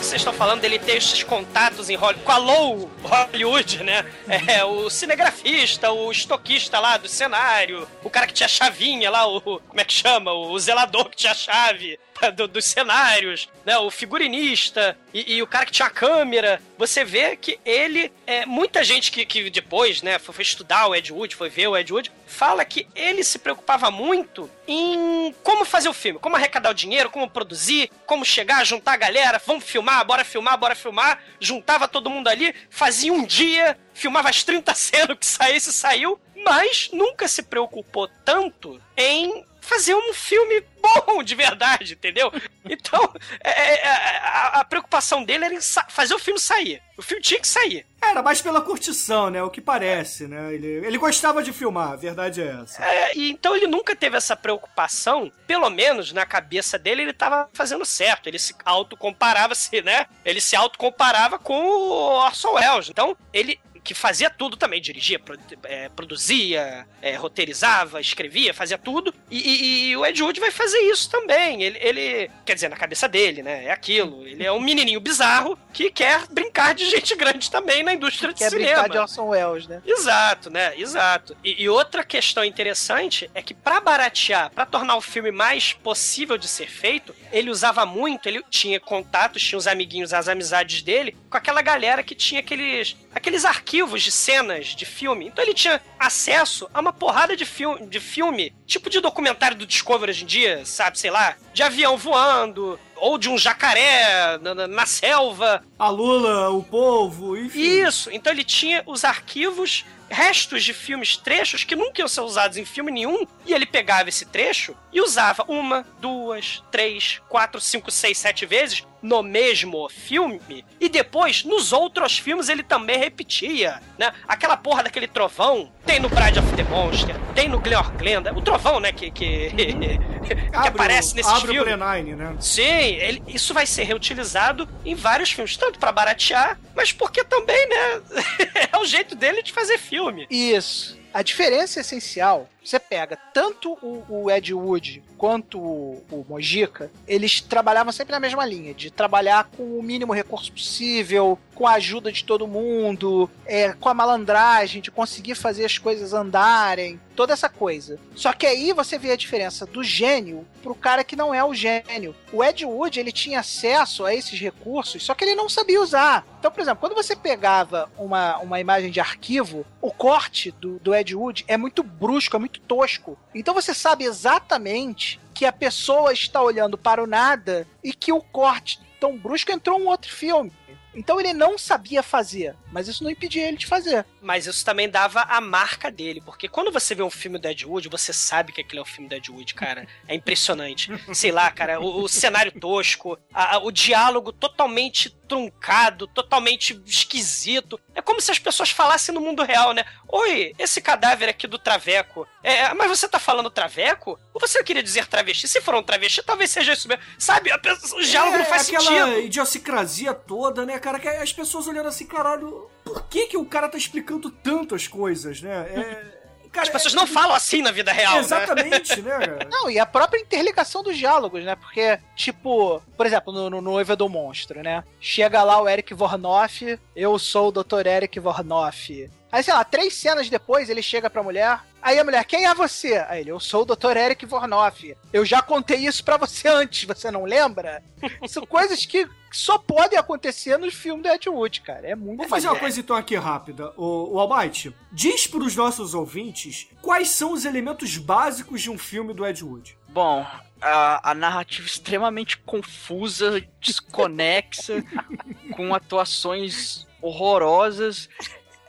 que vocês estão falando dele ter esses contatos em Hollywood, com a Low Hollywood, né? É, o cinegrafista, o estoquista lá do cenário, o cara que tinha chavinha lá, o. Como é que chama? O zelador que tinha chave do- dos cenários, né? O figurinista e, e o cara que tinha a câmera. Você vê que ele. É, muita gente que, que depois, né, foi, foi estudar o Ed Wood, foi ver o Ed Wood, fala que ele se preocupava muito em como fazer o filme, como arrecadar o dinheiro, como produzir, como chegar, juntar a galera, vamos filmar, bora filmar, bora filmar. Juntava todo mundo ali, fazia um dia, filmava as 30 cenas que saísse, saiu, mas nunca se preocupou tanto em fazer um filme bom de verdade, entendeu? Então, é, é, é, a, a preocupação dele era fazer o filme sair. O filme tinha que sair. Era mais pela curtição, né? O que parece, né? Ele, ele gostava de filmar, a verdade é essa. É, e então ele nunca teve essa preocupação, pelo menos na cabeça dele, ele tava fazendo certo. Ele se autocomparava-se, né? Ele se autocomparava com o Orson Welles. Então, ele que fazia tudo também, dirigia, é, produzia, é, roteirizava, escrevia, fazia tudo. E, e- e o Ed Wood vai fazer isso também. Ele, ele- quer dizer, na cabeça dele, né? É aquilo. Ele é um menininho bizarro que quer brincar de gente grande também na indústria de Quer cinema. brincar de Orson Welles, né? Exato, né? Exato. E, e outra questão interessante é que pra baratear, pra tornar o filme mais possível de ser feito, ele usava muito, ele tinha contatos, tinha os amiguinhos, as amizades dele, com aquela galera que tinha aqueles aqueles arquivos de cenas de filme. Então ele tinha acesso a uma porrada de filme, de filme, tipo de documentário do Discovery hoje em dia, sabe, sei lá, de avião voando, ou de um jacaré na, na- na selva, A Lula, o povo, enfim. isso, então ele tinha os arquivos, restos de filmes, trechos que nunca iam ser usados em filme nenhum, e ele pegava esse trecho e usava uma, duas, três, quatro, cinco, seis, sete vezes no mesmo filme, e depois, nos outros filmes, ele também repetia, né? Aquela porra daquele trovão, tem no Bride of the Monster, tem no Glenn Glenda, o trovão, né, que, que, que Abre aparece o, nesses abre filmes. o Pre-9, né? Sim, ele- isso vai ser reutilizado em vários filmes, tanto pra baratear, mas porque também, né? é o jeito dele de fazer filme. Isso. A diferença essencial, você pega tanto o, o Ed Wood quanto o, o Mojica, eles trabalhavam sempre na mesma linha, de trabalhar com o mínimo recurso possível, com a ajuda de todo mundo, é, com a malandragem, de conseguir fazer as coisas andarem, toda essa coisa. Só que aí você vê a diferença do gênio pro cara que não é o gênio. O Ed Wood, ele tinha acesso a esses recursos, só que ele não sabia usar. Então, por exemplo, quando você pegava uma, uma imagem de arquivo, o corte do, do Ed Wood é muito brusco, é muito tosco. Então você sabe exatamente que a pessoa está olhando para o nada e que o corte tão brusco entrou um outro filme. Então ele não sabia fazer, mas isso não impedia ele de fazer. Mas isso também dava a marca dele, porque quando você vê um filme do Ed Wood, você sabe que aquele é o filme do Ed Wood, cara. É impressionante. Sei lá, cara, o, o cenário tosco, a- a- o diálogo totalmente truncado, totalmente esquisito. É como se as pessoas falassem no mundo real, né? Oi, esse cadáver aqui do Traveco. É, mas você tá falando Traveco? Ou você queria dizer travesti? Se for um travesti, talvez seja isso mesmo. Sabe? A pessoa- o diálogo não faz É, aquela sentido. idiosincrasia toda, né, cara? Que as pessoas olhando assim, caralho, por que que o cara tá explicando tanto as coisas, né? É, cara, As pessoas é- não falam assim na vida real, né? Exatamente, né, cara? Não, e a própria interligação dos diálogos, né? Porque, tipo, por exemplo, no, no Noiva do Monstro, né? Chega lá o Eric Vornoff, eu sou o Dr. Eric Vornoff. Aí, sei lá, três cenas depois, ele chega pra mulher. Aí a mulher, quem é você? Aí ele, eu sou o Dr. Eric Vornoff. Eu já contei isso pra você antes, você não lembra? São coisas que só podem acontecer nos filmes do Ed Wood, cara. É muito Vamos fazer uma coisa então aqui rápida. O, o Almighty, diz pros nossos ouvintes quais são os elementos básicos de um filme do Ed Wood. Bom, a, a narrativa extremamente confusa, desconexa, com atuações horrorosas.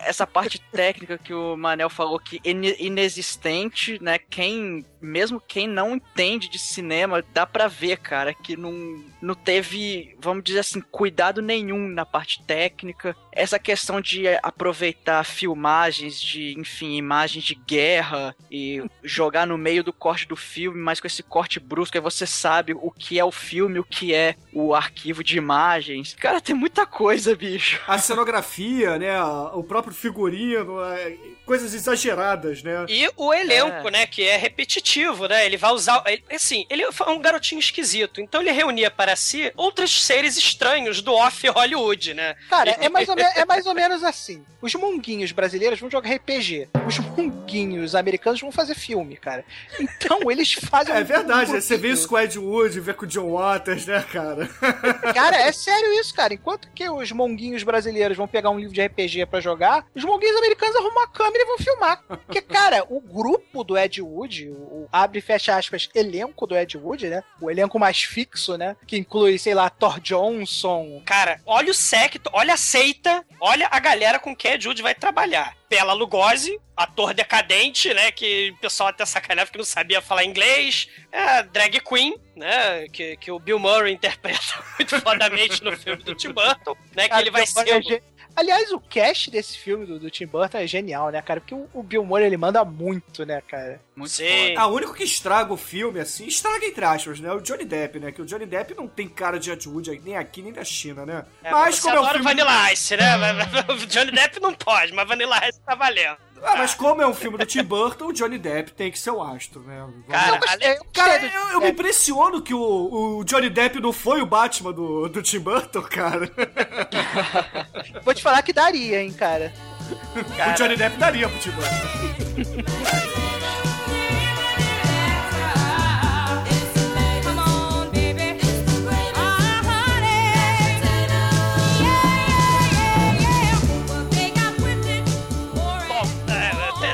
Essa parte técnica que o Manel falou que ine- inexistente, né? Quem, mesmo quem não entende de cinema, dá pra ver, cara, que não, não teve, vamos dizer assim, cuidado nenhum na parte técnica. Essa questão de aproveitar filmagens de, enfim, imagens de guerra e jogar no meio do corte do filme, mas com esse corte brusco, aí você sabe o que é o filme, o que é o arquivo de imagens. Cara, tem muita coisa, bicho. A cenografia, né? O próprio figurino, é, coisas exageradas, né? E o elenco, né, que é repetitivo, né? Ele vai usar. ele- assim, ele é um garotinho esquisito. Então ele reunia para si outros seres estranhos do off Hollywood, né? Cara, é mais, ou me- é mais ou menos assim. Os monguinhos brasileiros vão jogar RPG. Os monguinhos americanos vão fazer filme, cara. Então eles fazem. É um verdade, tudo você vê isso com o Ed Wood, vê com o John Waters, né, cara? Cara, é sério isso, cara. Enquanto que os monguinhos brasileiros vão pegar um livro de RPG pra jogar, os monguinhos americanos arrumam uma câmera e vão filmar. Porque, cara, o grupo do Ed Wood, o abre e fecha aspas, elenco do Ed Wood, né? O elenco mais fixo, né? Que inclui, sei lá, Thor Johnson. Cara, olha o secto, olha a seita, olha a galera com quem a Jude vai trabalhar. Bela Lugosi, ator decadente, né? Que o pessoal até sacaneava que não sabia falar inglês. É a drag queen, né? Que, que o Bill Murray interpreta muito fodamente no filme do Tim Burton, né? Que ele vai ser. É o- Aliás, o cast desse filme do, do Tim Burton é genial, né, cara? Porque o, o Bill Murray, ele manda muito, né, cara? Muito Sim. Ah, o único que estraga o filme, assim, estraga entre aspas, né? O Johnny Depp, né? Que o Johnny Depp não tem cara de Ed Wood nem aqui, nem da China, né? É, mas como é adora filme... Vanilla Ice, né? O Johnny Depp não pode, mas Vanilla Ice tá valendo. Ah, mas como é um filme do Tim Burton, o Johnny Depp tem que ser o astro, né? Cara, gostei Cara, eu, eu me impressiono que o, o Johnny Depp não foi o Batman do, do Tim Burton, cara. Vou te falar que daria, hein, cara. O Johnny Depp daria pro Tim Burton.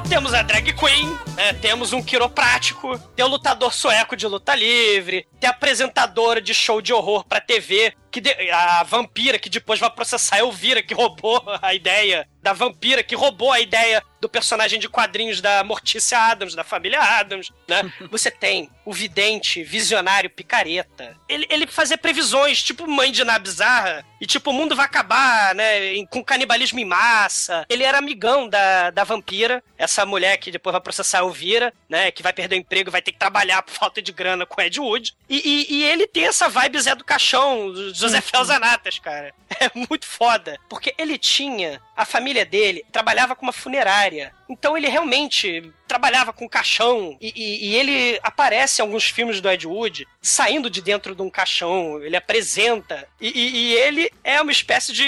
temos a drag queen, né, temos um quiroprático, tem o lutador sueco de luta livre, tem a apresentadora de show de horror pra TV, que de- a vampira que depois vai processar a Elvira, que roubou a ideia da vampira, que roubou a ideia do personagem de quadrinhos da Mortícia Adams, da família Adams, né? Você tem o vidente, visionário, picareta. Ele, ele fazia previsões, tipo mãe de Ná Bizarra, e tipo, o mundo vai acabar, né, com canibalismo em massa. Ele era amigão da, da vampira, essa mulher que depois vai processar a Elvira, né, que vai perder o emprego, vai ter que trabalhar por falta de grana com Ed Wood. E, e- e ele tem essa vibe Zé do Caixão, José Felzanatas, cara. É muito foda. Porque ele tinha. A família dele trabalhava com uma funerária. Então ele realmente trabalhava com caixão. E, e- e ele aparece em alguns filmes do Ed Wood saindo de dentro de um caixão. Ele apresenta. E, e- ele é uma espécie de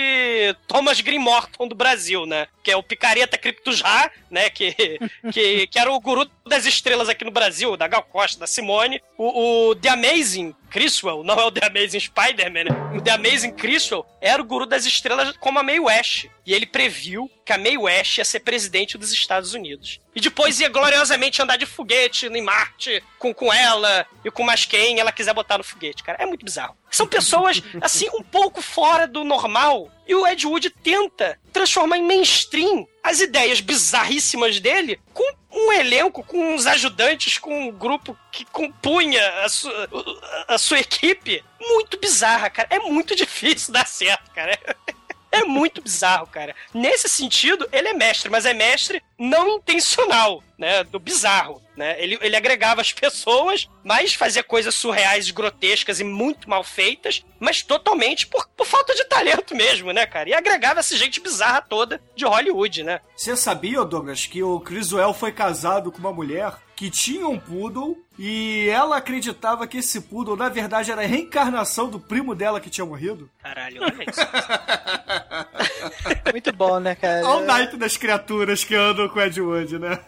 Thomas Green Morton do Brasil, né? Que é o picareta Criptojá, né? Que, que, que era o guru das estrelas aqui no Brasil, da Gal Costa, da Simone. O, o The Amazing Criswell, não é o The Amazing Spider-Man, né? O The Amazing Criswell era o guru das estrelas como a Mae West. E ele previu que a Mae West ia ser presidente dos Estados Unidos. E depois ia gloriosamente andar de foguete em Marte com, com ela e com mais quem ela quiser botar no foguete, cara. É muito bizarro. São pessoas, assim, um pouco fora do normal. E o Ed Wood tenta transformar em mainstream as ideias bizarríssimas dele com um elenco, com uns ajudantes, com um grupo que compunha a sua, a sua equipe muito bizarra, cara. É muito difícil dar certo, cara. É muito bizarro, cara. Nesse sentido, ele é mestre, mas é mestre não intencional, né? Do bizarro, né? Ele, ele agregava as pessoas, mas fazia coisas surreais, grotescas e muito mal feitas, mas totalmente por, por falta de talento mesmo, né, cara? E agregava essa gente bizarra toda de Hollywood, né? Você sabia, Douglas, que o Criswell foi casado com uma mulher que tinha um poodle e ela acreditava que esse poodle, na verdade, era a reencarnação do primo dela que tinha morrido? Caralho, olha isso. Muito bom, né, cara? Olha o night das criaturas que andam com Ed Wood, né?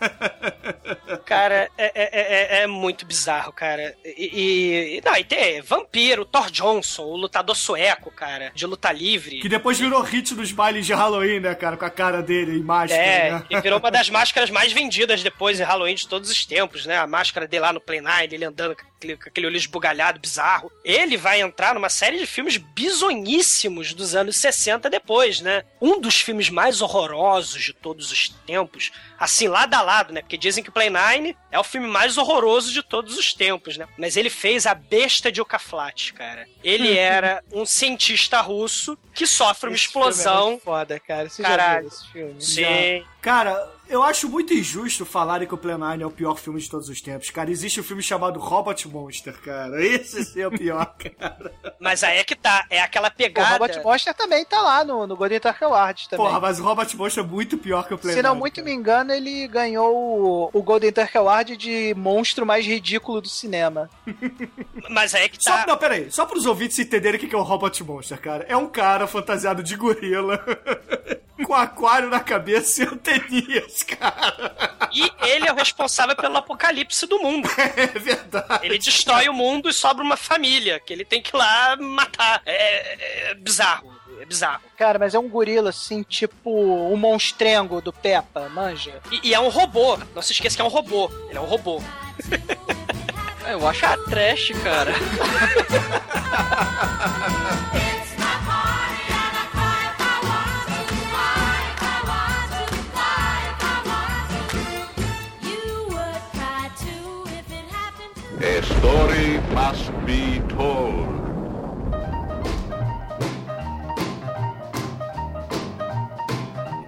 Cara, é, é, é, é muito bizarro, cara. E, e, não, e tem vampiro, Thor Johnson, o lutador sueco, cara, de luta livre. Que depois virou hit nos bailes de Halloween, né, cara? Com a cara dele em máscara, É, né? que virou uma das máscaras mais vendidas depois em Halloween de todos os tempos, né? A máscara dele lá no Play Nine, ele andando aquele, com aquele olho esbugalhado, bizarro. Ele vai entrar numa série de filmes bizonhíssimos dos anos 60 depois, né? Um dos filmes mais horrorosos de todos os tempos, assim, lado a lado, né? Porque dizem que Play Nine é o filme mais horroroso de todos os tempos, né? Mas ele fez A Besta de Ocaflat, cara. Ele era um cientista russo que sofre uma Esse é explosão. muito foda, cara. Você já Caralho. esse filme? Sim. Cara, eu acho muito injusto falarem que o Plan 9 é o pior filme de todos os tempos. Cara, existe um filme chamado Robot Monster, cara. Esse sim é o pior, cara. Mas aí é que tá, é aquela O pegada. Robot Monster também tá lá no, no Golden Turkey Awards também. Porra, mas o Robot Monster é muito pior que o Plan Se não 9, muito cara. me engano, ele ganhou o, o Golden Turkey Award de monstro mais ridículo do cinema. Mas aí é que Só, tá. não, peraí. Só pros ouvintes entenderem o que que é o Robot Monster, cara. É um cara fantasiado de gorila, com aquário na cabeça e anteninhas, cara. E ele é o responsável pelo apocalipse do mundo. É verdade. Ele destrói o mundo e sobra uma família que ele tem que ir lá matar. É, é bizarro. É bizarro. Cara, mas é um gorila assim, tipo o monstrengo do Peppa, manja? E, e é um robô. Não se esqueça que é um robô. Ele é um robô. É, Eu acho que é trash, cara. A story must be told.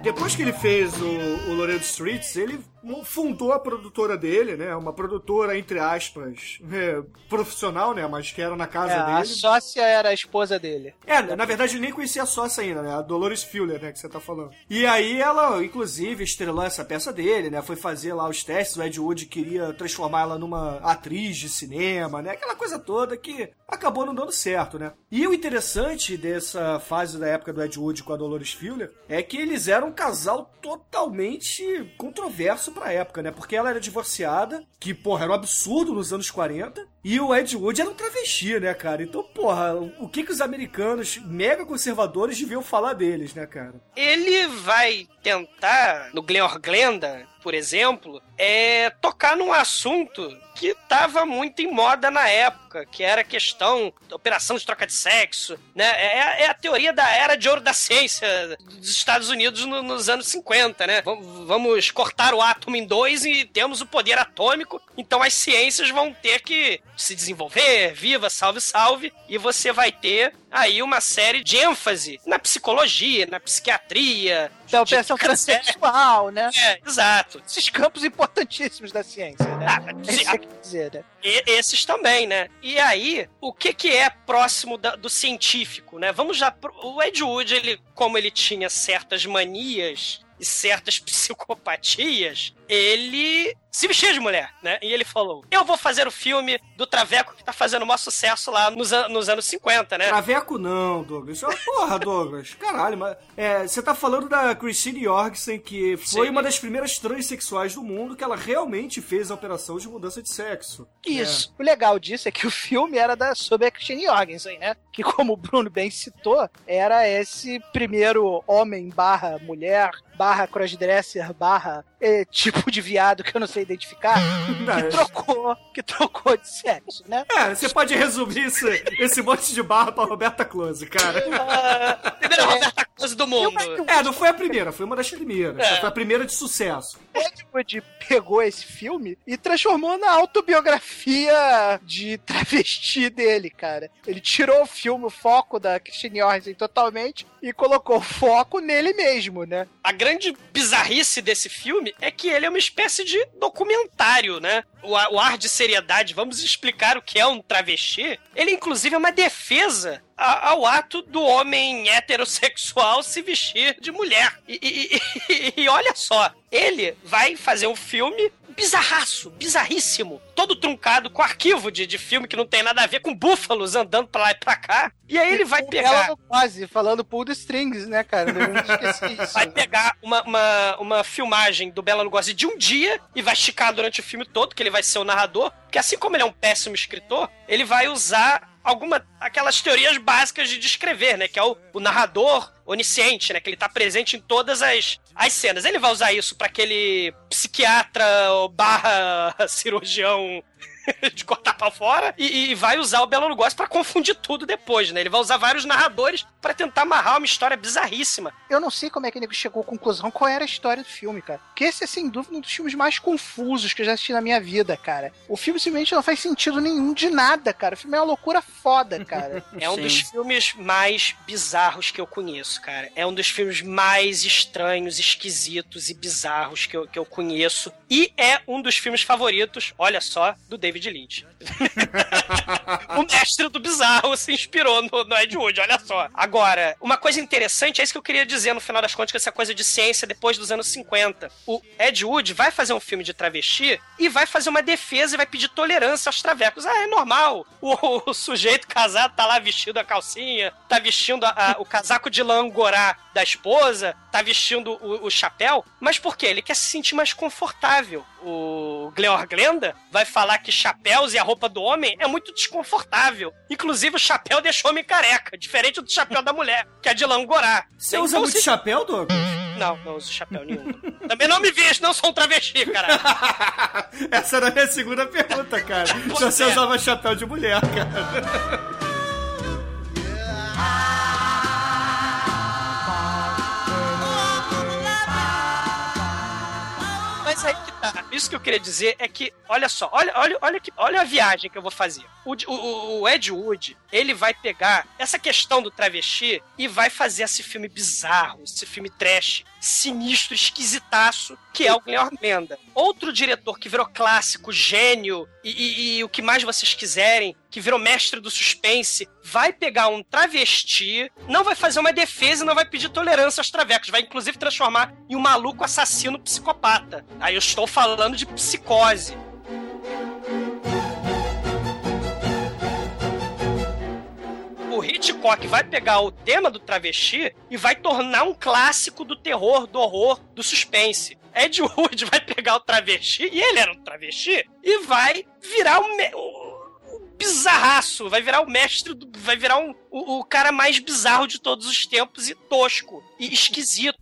Depois que ele fez o, o Laredo Streets, ele fundou a produtora dele, né? Uma produtora, entre aspas, é, profissional, né? Mas que era na casa É, a dele. sócia era a esposa dele. É, na verdade ele nem conhecia a sócia ainda, né? A Dolores Fuller, né? Que você tá falando. E aí ela, inclusive, estrelou essa peça dele, né? Foi fazer lá os testes. O Ed Wood queria transformar ela numa atriz de cinema, né? Aquela coisa toda que acabou não dando certo, né? E o interessante dessa fase da época do Ed Wood com a Dolores Fuller é que eles eram um casal totalmente controverso pra época, né? Porque ela era divorciada, que, porra, era um absurdo nos anos 40, e o Ed Wood era um travesti, né, cara? Então, porra, o que que os americanos mega conservadores deviam falar deles, né, cara? Ele vai tentar, no Glenor Glenda, por exemplo, é tocar num assunto que tava muito em moda na época, que era questão da operação de troca de sexo, né? É, é a teoria da era de ouro da ciência dos Estados Unidos no- nos anos 50, né? Vam- Vamos cortar o átomo em dois e temos o poder atômico, então as ciências vão ter que se desenvolver, viva, salve, salve, e você vai ter aí uma série de ênfase na psicologia, na psiquiatria, Da operação transexual, né? é, exato. Esses campos importantíssimos da ciência, né? Ah, É isso que dizer, né? E- esses também, né? E aí, o que que é próximo da- do científico, né? Vamos já... pro- O Ed Wood, ele, como ele tinha certas manias e certas psicopatias, ele se vestia de mulher, né? E ele falou, eu vou fazer o filme do Traveco que tá fazendo o maior sucesso lá nos, an- nos anos 50, né? Traveco não, Douglas. É porra, Douglas. Caralho, mas. É, você tá falando da Christine Jorgensen, que foi Sim. uma das primeiras transexuais do mundo que ela realmente fez a operação de mudança de sexo. Isso. O legal disso é que o filme era da, sobre a Christine Jorgensen, né? Que, como o Bruno bem citou, era esse primeiro homem barra mulher, barra crossdresser, barra eh, tipo de viado que eu não sei identificar, que trocou, que trocou de sexo, né? É, você pode resumir esse, esse monte de barra pra Roberta Close, cara. Ah, primeira Roberta Close do mundo. É, não foi a primeira, foi uma das primeiras. É. Foi a primeira de sucesso. Ed Wood pegou esse filme e transformou na autobiografia de travesti dele, cara. Ele tirou o filme, o foco da Christine Jorgensen totalmente e colocou foco nele mesmo, né? A grande bizarrice desse filme é que ele é uma espécie de documentário, né? O, o ar de seriedade, vamos explicar o que é um travesti. Ele, inclusive, é uma defesa a- ao ato do homem heterossexual se vestir de mulher. E, e- e- e olha só, ele vai fazer um filme bizarraço, bizarríssimo, todo truncado, com arquivo de, de filme que não tem nada a ver, com búfalos andando pra lá e pra cá. E aí ele vai Ela pegar. no quase, falando pull the strings, né, cara? Eu não esqueci isso. Vai pegar uma, uma, uma filmagem do Bela Lugosi de um dia e vai esticar durante o filme todo, que ele vai ser o narrador. Porque assim como ele é um péssimo escritor, ele vai usar alguma aquelas teorias básicas de descrever, né? Que é o, o narrador onisciente, né? Que ele tá presente em todas as, as cenas. Ele vai usar isso pra aquele psiquiatra barra cirurgião de cortar pra fora e, e vai usar o Bela Lugosi pra confundir tudo depois, né? Ele vai usar vários narradores pra tentar amarrar uma história bizarríssima. Eu não sei como é que o nego chegou à conclusão qual era a história do filme, cara. Porque esse é, sem dúvida, um dos filmes mais confusos que eu já assisti na minha vida, cara. O filme simplesmente não faz sentido nenhum de nada, cara. O filme é uma loucura foda, cara. É um Sim. dos filmes mais bizarros que eu conheço, cara. É um dos filmes mais estranhos, esquisitos e bizarros que eu, que eu conheço. E é um dos filmes favoritos, olha só, do David Lynch. o mestre do bizarro se inspirou no, no Ed Wood, olha só. Agora, uma coisa interessante, é isso que eu queria dizer no final das contas, que essa coisa de ciência depois dos anos 50. O Ed Wood vai fazer um filme de travesti e vai fazer uma defesa e vai pedir tolerância aos travecos. Ah, é normal. O, o sujeito casado tá lá vestindo a calcinha, tá vestindo a- a- o casaco de lã angorá da esposa, tá vestindo o, o chapéu. Mas por quê? Ele quer se sentir mais confortável. O Gleor Glenda vai falar que chapéus e a roupa do homem é muito desconfortável. Inclusive, o chapéu deixa o homem careca, diferente do chapéu da mulher, que é de lã angorá. Você usa Então, muito se- chapéu, Douglas? Não, não uso chapéu nenhum. Também não me vejo, não sou um travesti, caralho. Essa era a minha segunda pergunta, cara. Se você usava chapéu de mulher, cara. Mas aí que tá. Isso que eu queria dizer é que, olha só, olha, olha, olha, que, olha a viagem que eu vou fazer. O, o, o Ed Wood, ele vai pegar essa questão do travesti e vai fazer esse filme bizarro, esse filme trash, sinistro, esquisitaço, que é o Glenn Lenda. Outro diretor que virou clássico, gênio e, e- e o que mais vocês quiserem, que virou mestre do suspense, vai pegar um travesti, não vai fazer uma defesa e não vai pedir tolerância aos travecos, vai inclusive transformar em um maluco assassino psicopata. Aí eu estou falando de psicose. O Hitchcock vai pegar o tema do travesti e vai tornar um clássico do terror, do horror, do suspense. Ed Wood vai pegar o travesti, e ele era um travesti, e vai virar o, me- o- bizarraço, vai virar o mestre, do, vai virar um, o, o cara mais bizarro de todos os tempos e tosco e esquisito.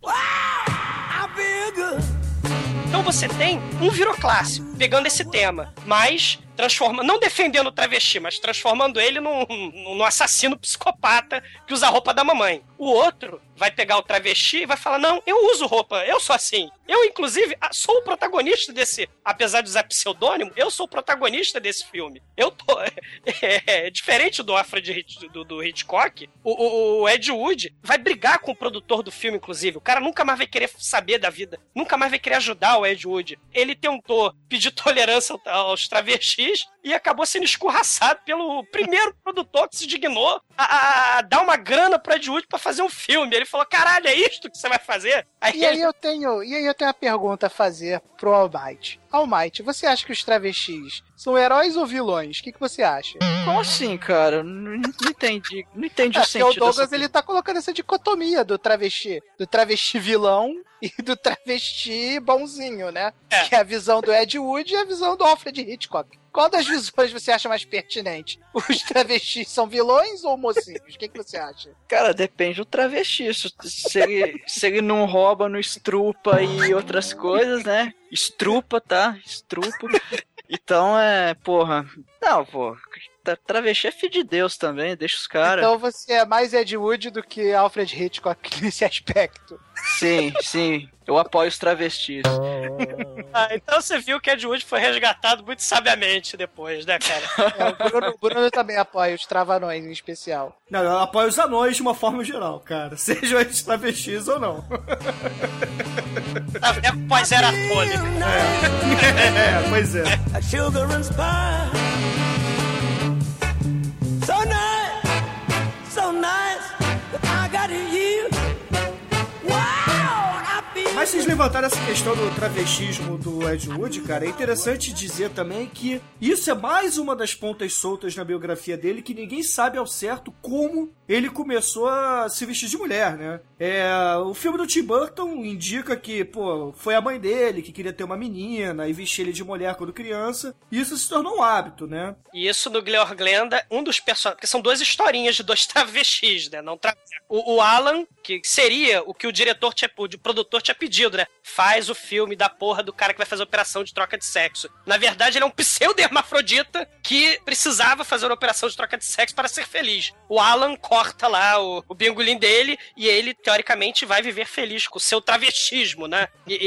Então você tem um viroclássico pegando esse tema, mas transformando, não defendendo o travesti, mas transformando ele num, num assassino psicopata que usa a roupa da mamãe. O outro vai pegar o travesti e vai falar: Não, eu uso roupa, eu sou assim. Eu, inclusive, sou o protagonista desse. Apesar de usar pseudônimo, eu sou o protagonista desse filme. Eu tô. É, diferente do Alfred do, do Hitchcock, o- o Ed Wood vai brigar com o produtor do filme, inclusive. O cara nunca mais vai querer saber da vida, nunca mais vai querer ajudar o Ed Wood. Ele tentou pedir tolerância aos travestis e acabou sendo escorraçado pelo primeiro produtor que se dignou a, a- dar uma grana pro Ed Wood pra fazer um filme. Ele falou: caralho, é isto que você vai fazer? Aí E aí ele- eu tenho, e aí eu tenho uma pergunta a fazer pro Almighty. Almighty, você acha que os travestis são heróis ou vilões? O que, que você acha? Como assim, cara? Não, não entendi. Não entendi É, o sentido o Douglas ele tá colocando essa dicotomia do travesti, do travesti vilão e do travesti bonzinho, né? É. Que é a visão do Ed Wood e a visão do Alfred Hitchcock. Qual das visões você acha mais pertinente? Os travestis são vilões ou mocinhos? O que, que você acha? Cara, depende do travesti. Se ele, se ele não rouba, não estrupa e outras coisas, né? Estrupa, tá? Estrupa. Então é, porra. Não, pô. Tra- Travesti é filho de Deus também, deixa os caras. Então você é mais Ed Wood do que Alfred Hitchcock nesse aspecto. Sim, sim. Eu apoio os travestis. Ah, então você viu que Ed Wood foi resgatado muito sabiamente depois, né, cara? É, o, Bruno, Bruno também apoia os travanões em especial. Não, eu apoio os anões de uma forma geral, cara. Sejam eles travestis ou não. É pós-era atômica. É, pois é. a and Mas vocês levantaram essa questão do travestismo do Ed Wood, cara, é interessante dizer também que isso é mais uma das pontas soltas na biografia dele que ninguém sabe ao certo como ele começou a se vestir de mulher, né? É, o filme do Tim Burton indica que, pô, foi a mãe dele que queria ter uma menina e vestir ele de mulher quando criança. E isso se tornou um hábito, né? E isso no Gleor Glenda, um dos personagens. Porque são duas historinhas de dois travestis, né? Não tra... o, o Alan, que seria o que o diretor tinha, o produtor tinha pedido, né? Faz o filme da porra do cara que vai fazer a operação de troca de sexo. Na verdade, ele é um pseudo-hermafrodita que precisava fazer uma operação de troca de sexo para ser feliz. O Alan corta lá o, o bingolim dele e ele, teoricamente, vai viver feliz com o seu travestismo, né? E, e-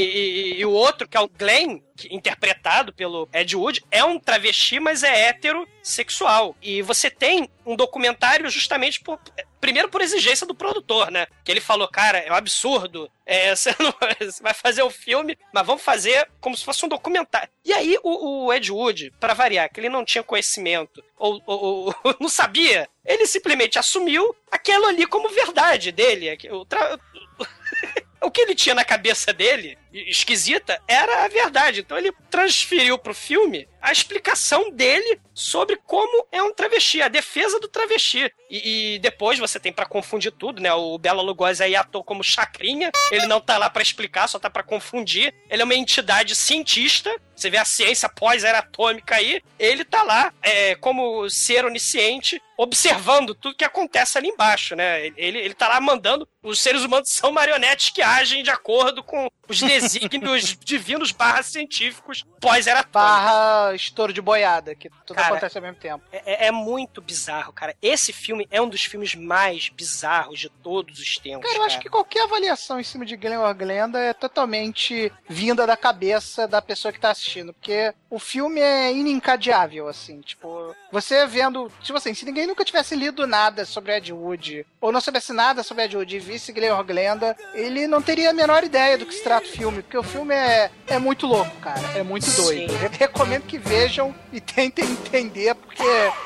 e- e o outro, que é o Glenn, que- interpretado pelo Ed Wood, é um travesti, mas é heterossexual. E você tem um documentário justamente por. Primeiro por exigência do produtor, né? Que ele falou, cara, é um absurdo. É, você, não- você vai fazer o filme, mas vamos fazer como se fosse um documentário. E aí o, o Ed Wood, pra variar, que ele não tinha conhecimento ou, ou- ou não sabia, ele simplesmente assumiu aquilo ali como verdade dele. O, tra- o que ele tinha na cabeça dele, esquisita, era a verdade. Então ele transferiu pro filme a explicação dele sobre como é um travesti, a defesa do travesti. E, e depois você tem pra confundir tudo, né? O Bela Lugosi aí ator como chacrinha, ele não tá lá pra explicar, só tá pra confundir. Ele é uma entidade cientista, você vê a ciência pós-era atômica aí, ele tá lá é, como ser onisciente, observando tudo que acontece ali embaixo, né? Ele, ele, tá lá mandando. Os seres humanos são marionetes que agem de acordo com os desígnios divinos barra científicos pós-era. Barra estouro de boiada, que tudo Cara, acontece ao mesmo tempo. É, é muito bizarro, cara. Esse filme é um dos filmes mais bizarros de todos os tempos. Cara, eu acho que qualquer avaliação em cima de Glenn or Glenda é totalmente vinda da cabeça da pessoa que tá assistindo, porque o filme é inencadeável, assim, tipo, você vendo, tipo assim, se ninguém nunca tivesse lido nada sobre Ed Wood, ou não soubesse nada sobre Ed Wood e visse Glenn or Glenda, ele não teria a menor ideia do que se trata o filme, porque o filme é, é muito louco, cara, é muito doido. Sim. Eu recomendo que vejam e tentem entender, porque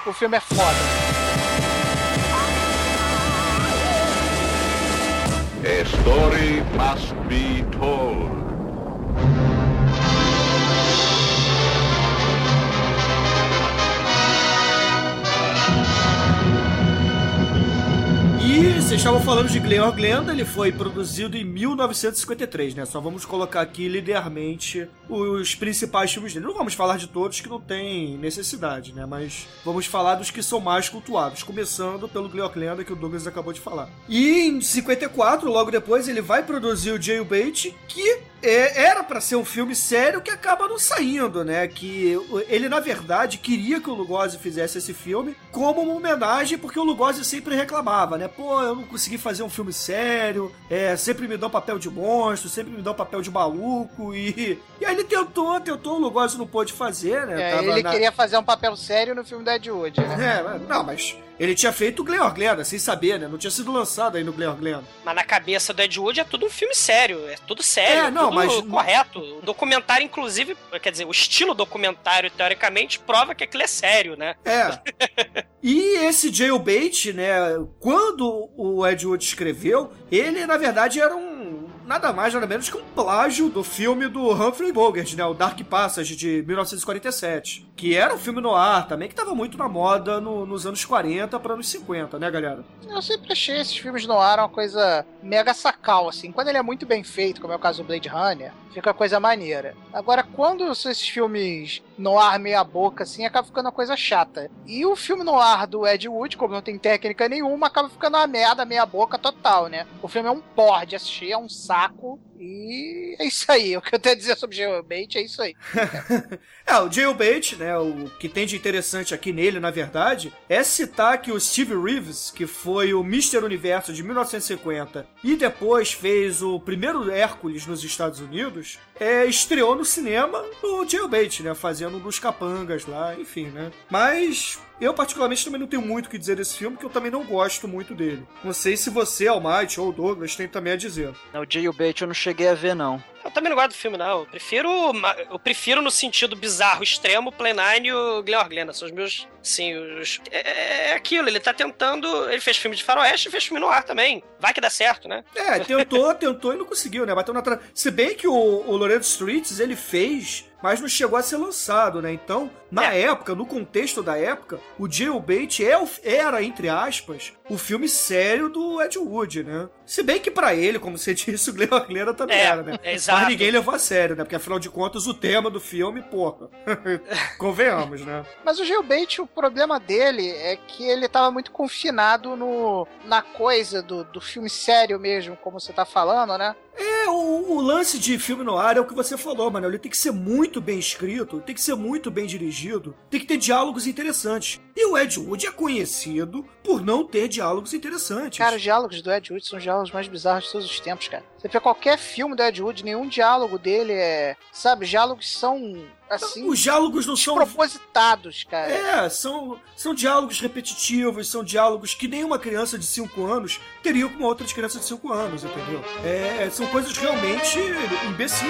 o filme é foda. A story must be told. Vocês estavam falando de Glenn Glenda, ele foi produzido em 1953, né? Só vamos colocar aqui linearmente os principais filmes dele. Não vamos falar de todos que não tem necessidade, né? Mas vamos falar dos que são mais cultuados, começando pelo Glenn Glenda que o Douglas acabou de falar. E em 54, logo depois, ele vai produzir o Jailbait, que é, era pra ser um filme sério que acaba não saindo, né? Que ele, na verdade, queria que o Lugosi fizesse esse filme como uma homenagem, porque o Lugosi sempre reclamava, né? Pô, eu não consegui fazer um filme sério, é, sempre me dão papel de monstro, sempre me dão papel de maluco, e, e aí ele tentou, tentou, o Lugosi não pôde fazer, né? É, ele na- queria fazer um papel sério no filme da Ed Wood, né? É, não, mas ele tinha feito o Glenn or Glenda, sem saber, né? Não tinha sido lançado aí no Glenn or Glenda. Mas na cabeça do Ed Wood é tudo um filme sério, é tudo sério, É, não, tudo mas- correto. O documentário, inclusive, quer dizer, o estilo documentário, teoricamente, prova que aquilo é sério, né? É. E esse Jailbait, né, quando o Ed Wood escreveu, ele na verdade era um nada mais nada menos que um plágio do filme do Humphrey Bogart, né, o Dark Passage de 1947, que era um filme no ar também que tava muito na moda no- nos anos 40 para anos 50, né, galera? Eu sempre achei esses filmes no ar uma coisa mega sacal, assim. Quando ele é muito bem feito, como é o caso do Blade Runner, fica coisa maneira. Agora, quando são esses filmes no ar meia boca, assim, acaba ficando uma coisa chata. E o filme no ar do Ed Wood, como não tem técnica nenhuma, acaba ficando uma merda meia boca total, né? O filme é um porre de assistir, é um saco. E é isso aí. O que eu tenho a dizer sobre Jailbait é isso aí. É, o Jailbait, né, o que tem de interessante aqui nele, na verdade, é citar que o Steve Reeves, que foi o Mr. Universo de 1950 e depois fez o primeiro Hércules nos Estados Unidos, é, estreou no cinema no Jailbait, né, fazendo um dos capangas lá, enfim, né. Mas eu, particularmente, também não tenho muito o que dizer desse filme, porque eu também não gosto muito dele. Não sei se você, Almighty ou Douglas, tem também a dizer. O Jailbait eu não cheguei a ver, não. Eu também não gosto do filme, não. Eu prefiro, eu prefiro no sentido bizarro, extremo, o Play Nine e o Glenn Orglena. São os meus, sim, os... É, é aquilo, ele tá tentando... Ele fez filme de faroeste e fez filme no ar também. Vai que dá certo, né? É, tentou, tentou e não conseguiu, né? Bateu na tra... Se bem que o, o Loreto Streets, ele fez mas não chegou a ser lançado, né? Então, na É. época, no contexto da época, o Jailbait é, era, entre aspas, o filme sério do Ed Wood, né? Se bem que pra ele, como você disse, o Glenn Orglena também É, era, né? é, exato. Mas ninguém levou a sério, né? Porque afinal de contas, o tema do filme, porra. Convenhamos, né? Mas o Gilbert, o problema dele é que ele tava muito confinado no, na coisa do, do filme sério mesmo, como você tá falando, né? É, o, o lance de filme no ar é o que você falou, mano. Ele tem que ser muito bem escrito, tem que ser muito bem dirigido, tem que ter diálogos interessantes. E o Ed Wood é conhecido por não ter diálogos interessantes. Cara, os diálogos do Ed Wood são os diálogos mais bizarros de todos os tempos, cara. Você vê qualquer filme do Ed Wood, nenhum diálogo dele é. Sabe, os diálogos são. Assim. Os diálogos não são. Propositados, cara. É, são, são diálogos repetitivos, são diálogos que nenhuma criança de 5 anos teria com outra de criança de 5 anos, entendeu? É, são coisas realmente imbecis.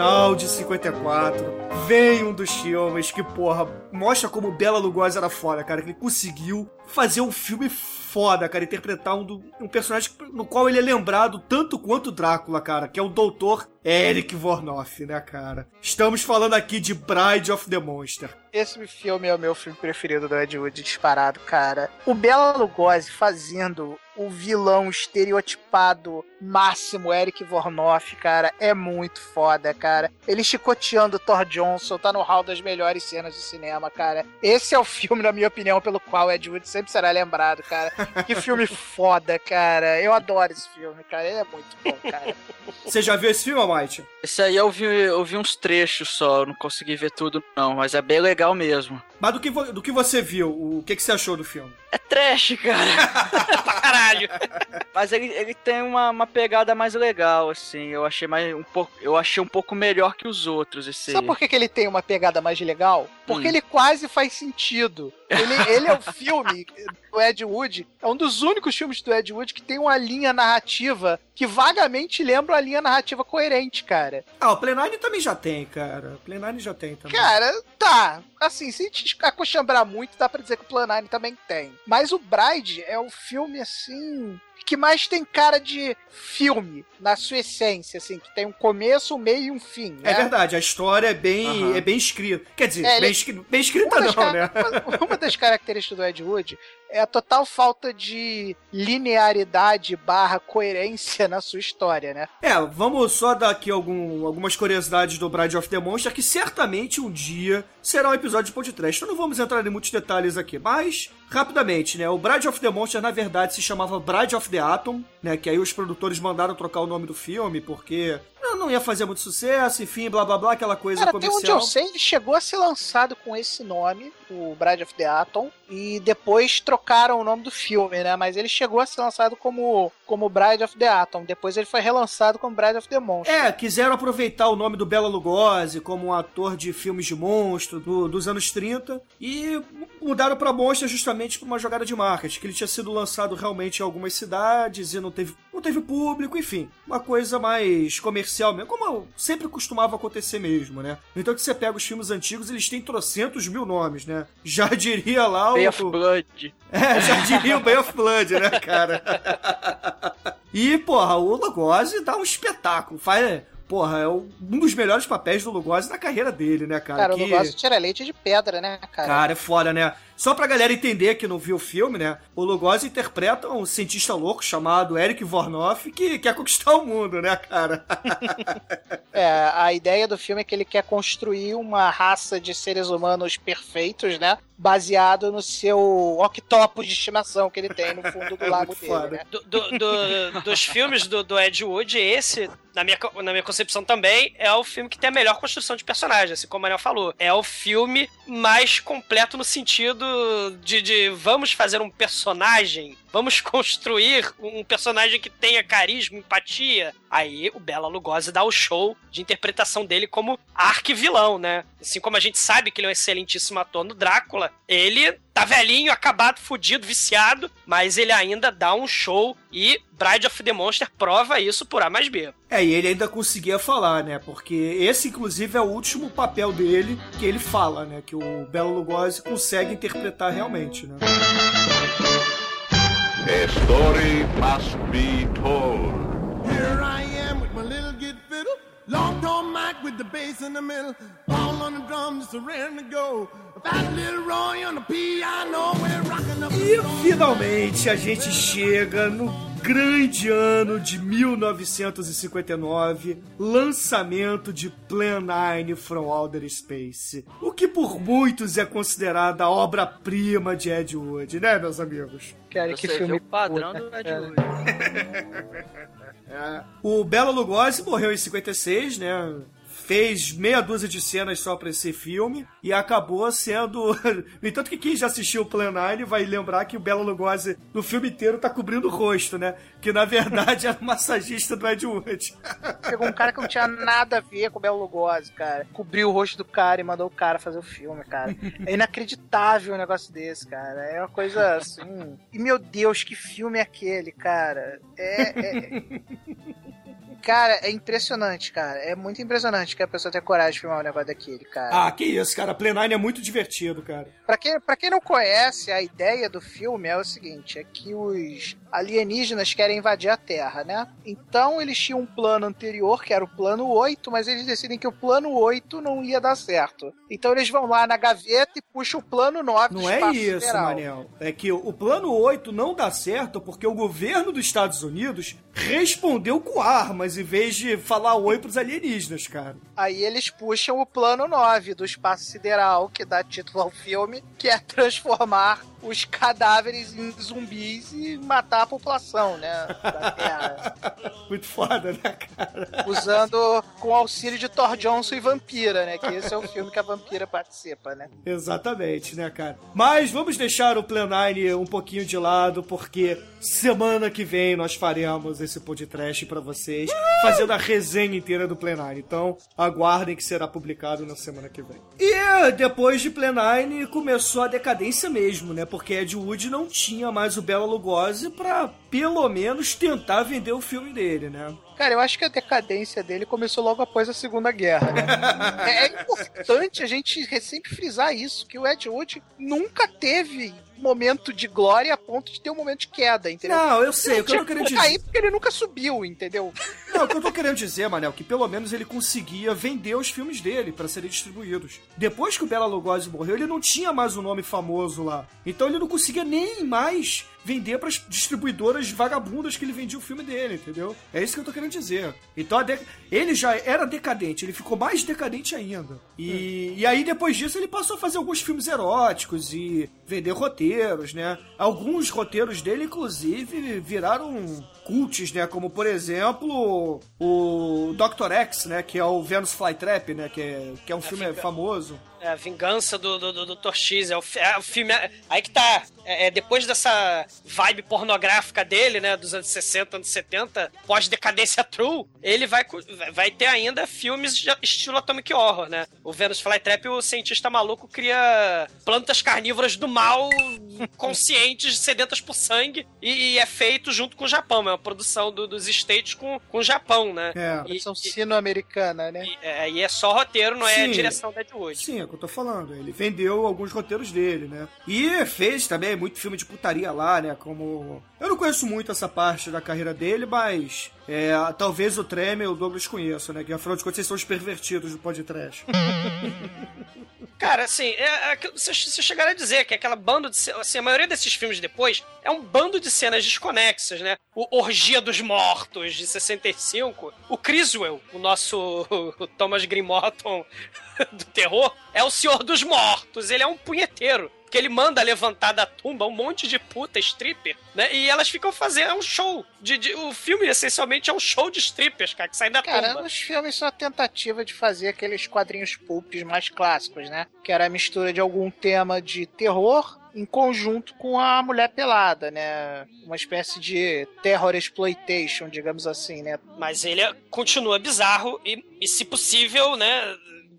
Final de 54, vem um dos filmes que, porra, mostra como o Bela Lugosi era foda, cara. Que ele conseguiu fazer um filme foda, cara. Interpretar um, do- um personagem no qual ele é lembrado tanto quanto Drácula, cara. Que é o Doutor Eric Vornoff, né, cara? Estamos falando aqui de Bride of the Monster. Esse filme é o meu filme preferido do Ed Wood, disparado, cara. O Bela Lugosi fazendo o vilão estereotipado máximo Eric Vornoff, cara, é muito foda, cara. Ele chicoteando o Thor Johnson, tá no hall das melhores cenas do cinema, cara. Esse é o filme, na minha opinião, pelo qual Ed Wood sempre será lembrado, cara. Que filme foda, cara. Eu adoro esse filme, cara. Ele é muito bom, cara. Você já viu esse filme, Almighty? Esse aí eu vi, eu vi uns trechos só, eu não consegui ver tudo não, mas é bem legal mesmo. Mas do que, vo- do que você viu, o que, que você achou do filme? É trash, cara. pra caralho. Mas ele, ele tem uma, uma pegada mais legal, assim. Eu achei mais um pouco. Eu achei um pouco melhor que os outros, esse. Sabe por que, que ele tem uma pegada mais legal? Porque Hum. ele quase faz sentido. Ele, ele é o filme do Ed Wood, é um dos únicos filmes do Ed Wood que tem uma linha narrativa que vagamente lembra uma linha narrativa coerente, cara. Ah, o Plenine também já tem, cara. O Plenine já tem também. Cara, tá. Assim, se a gente acochambrar muito, dá pra dizer que o Planine também tem. Mas o Bride é o filme, assim, que mais tem cara de filme, na sua essência, assim, que tem um começo, um meio e um fim, né? É verdade, a história é bem, Aham. é bem escrita. Quer dizer, É, ele- bem, escri- bem escrita Uma das, não, né? uma- uma das características do Ed Wood é a total falta de linearidade barra coerência na sua história, né? É, vamos só dar aqui algum, algumas curiosidades do Bride of the Monster, que certamente um dia será um episódio de podcast. Então não vamos entrar em muitos detalhes aqui, mas rapidamente, né? O Bride of the Monster, na verdade, se chamava Bride of the Atom, né? Que aí os produtores mandaram trocar o nome do filme, porque não, ia fazer muito sucesso, enfim, blá blá blá, aquela coisa Cara, até onde comercial. eu sei, ele chegou a ser lançado com esse nome, o Bride of the Atom, e depois trocaram o nome do filme, né? Mas ele chegou a ser lançado como, como Bride of the Atom. Depois ele foi relançado como Bride of the Monster. É, quiseram aproveitar o nome do Bela Lugosi como um ator de filmes de monstro do- dos anos 30 e mudaram pra Monster justamente por uma jogada de marketing, que ele tinha sido lançado realmente em algumas cidades e não teve, não teve público, enfim, uma coisa mais comercial mesmo, como sempre costumava acontecer mesmo, né? Então que você pega os filmes antigos, eles têm trocentos mil nomes, né? Já diria lá Bay o... of Blood. É, já diria o Bay of Blood, né, cara? e, porra, o Lugosi dá um espetáculo. Faz, porra, é um dos melhores papéis do Lugosi na carreira dele, né, cara? Cara, que... o negócio tira leite de pedra, né, cara? Cara, é foda, né? Só pra galera entender que não viu o filme, né? O Lugosi interpreta um cientista louco chamado Eric Vornoff que quer conquistar o mundo, né, cara? É, a ideia do filme é que ele quer construir uma raça de seres humanos perfeitos, né? Baseado no seu octopus de estimação que ele tem no fundo do lago Muito dele, foda. né? Do- do- do- dos filmes do, do Ed Wood, esse, na minha, na minha concepção também, é o filme que tem a melhor construção de personagem, assim como o Manel falou. É o filme mais completo no sentido de, de vamos fazer um personagem, vamos construir um personagem que tenha carisma, empatia. Aí o Bela Lugosi dá o show de interpretação dele como arquivilão, né? Assim como a gente sabe que ele é um excelentíssimo ator no Drácula, ele tá velhinho, acabado, fudido, viciado, mas ele ainda dá um show e Bride of the Monster prova isso por A mais B. É, e ele ainda conseguia falar, né? Porque esse, inclusive, é o último papel dele que ele fala, né? Que o Belo Lugosi consegue interpretar realmente, né? A story must be told. Here I Long tone mic with the bass in the middle. All on the drums, just to go. A fat little Roy on the piano. We're rocking up. E finalmente a gente chega no grande ano de 1959, lançamento de Plan 9 from Outer Space. O que por muitos é considerada a obra-prima de Ed Wood, né, meus amigos? Cara, que Você filme o padrão puta, do Ed cara. Wood. O Bela Lugosi morreu em 56, né? Fez meia dúzia de cenas só pra esse filme e acabou sendo. No entanto, que quem já assistiu o Plan 9 vai lembrar que o Bela Lugosi no filme inteiro tá cobrindo o rosto, né? Que na verdade era o massagista do Ed Wood. Pegou um cara que não tinha nada a ver com o Belo Lugosi, cara. Cobriu o rosto do cara e mandou o cara fazer o filme, cara. É inacreditável um negócio desse, cara. É uma coisa assim. E meu Deus, que filme é aquele, cara? É. é- Cara, é impressionante, cara. É muito impressionante que a pessoa tenha coragem de filmar um negócio daquele, cara. Ah, que isso, cara. 9 é muito divertido, cara. Pra quem, pra quem não conhece, a ideia do filme é o seguinte: é que os alienígenas querem invadir a Terra, né? Então eles tinham um plano anterior, que era o plano 8, mas eles decidem que o plano 8 não ia dar certo. Então eles vão lá na gaveta e puxam o plano 9 do Não é isso, sideral. Manel. É que o plano 8 não dá certo porque o governo dos Estados Unidos respondeu com armas em vez de falar oi pros alienígenas, cara. Aí eles puxam o plano 9 do espaço sideral, que dá título ao filme, que é transformar os cadáveres em zumbis e matar a população, né? Da Terra. Muito foda, né, cara? Usando com o auxílio de Thor Johnson e Vampira, né? Que esse é o filme que a Vampira participa, né? Exatamente, né, cara? Mas vamos deixar o Plan 9 um pouquinho de lado, porque semana que vem nós faremos esse podcast pra vocês, fazendo a resenha inteira do Plan 9. Então, aguardem que será publicado na semana que vem. E depois de Plan 9 começou a decadência mesmo, né? Porque Ed Wood não tinha mais o Bela Lugosi pra, pelo menos, tentar vender o filme dele, né? Cara, eu acho que a decadência dele começou logo após a Segunda Guerra, né? é, é importante a gente sempre frisar isso, que o Ed Wood nunca teve momento de glória a ponto de ter um momento de queda, entendeu? Não, eu sei, Ele o que eu tô querendo que dizer... cair porque ele nunca subiu, entendeu? Não, o que eu tô querendo dizer, Manel, que pelo menos ele conseguia vender os filmes dele pra serem distribuídos. Depois que o Bela Lugosi morreu, ele não tinha mais um nome famoso lá. Então ele não conseguia nem mais vender pras distribuidoras vagabundas que ele vendia o filme dele, entendeu? É isso que eu tô querendo dizer. Então de- ele já era decadente, ele ficou mais decadente ainda. E, e aí depois disso ele passou a fazer alguns filmes eróticos e vender roteiros, né? Alguns roteiros dele, inclusive, viraram cults, né? Como, por exemplo, o Dr. X, né? Que é o Venus Flytrap, né? Que é, que é um filme fica- famoso. É a vingança do, do, do. X. É o, é o filme. Aí que tá. É, é depois dessa vibe pornográfica dele, né? Dos anos 60, anos 70, pós-decadência true, ele vai, vai ter ainda filmes de estilo Atomic Horror, né? O Venus Flytrap, o cientista maluco, cria plantas carnívoras do mal conscientes, sedentas por sangue, e, e é feito junto com o Japão. É uma produção do- dos States com, com o Japão, né? É. E, São sino-americana, né? e, é, e é só roteiro, não é Sim. direção da Ed Wood. Sim, é que eu tô falando. Ele vendeu alguns roteiros dele, né? E fez também muito filme de putaria lá, né? Como. Eu não conheço muito essa parte da carreira dele, mas. É, talvez o Tremel o Douglas conheçam, né? Que afinal de contas vocês são os pervertidos do podcast. Cara, assim, é, é, vocês vocês chegaram a dizer que aquela banda de. Assim, a maioria desses filmes depois é um bando de cenas desconexas, né? O Orgia dos Mortos, de 65. O Criswell, o nosso o Thomas Green Morton do terror, é o Senhor dos Mortos. Ele é um punheteiro. Que ele manda levantar da tumba um monte de puta stripper, né? E elas ficam fazendo é um show. De, de- o filme, essencialmente, é um show de strippers, cara, que saem da Cara, tumba. os filmes são a tentativa de fazer aqueles quadrinhos pulps mais clássicos, né? Que era a mistura de algum tema de terror em conjunto com a mulher pelada, né? Uma espécie de terror exploitation, digamos assim, né? Mas ele é- continua bizarro e, e, se possível, né,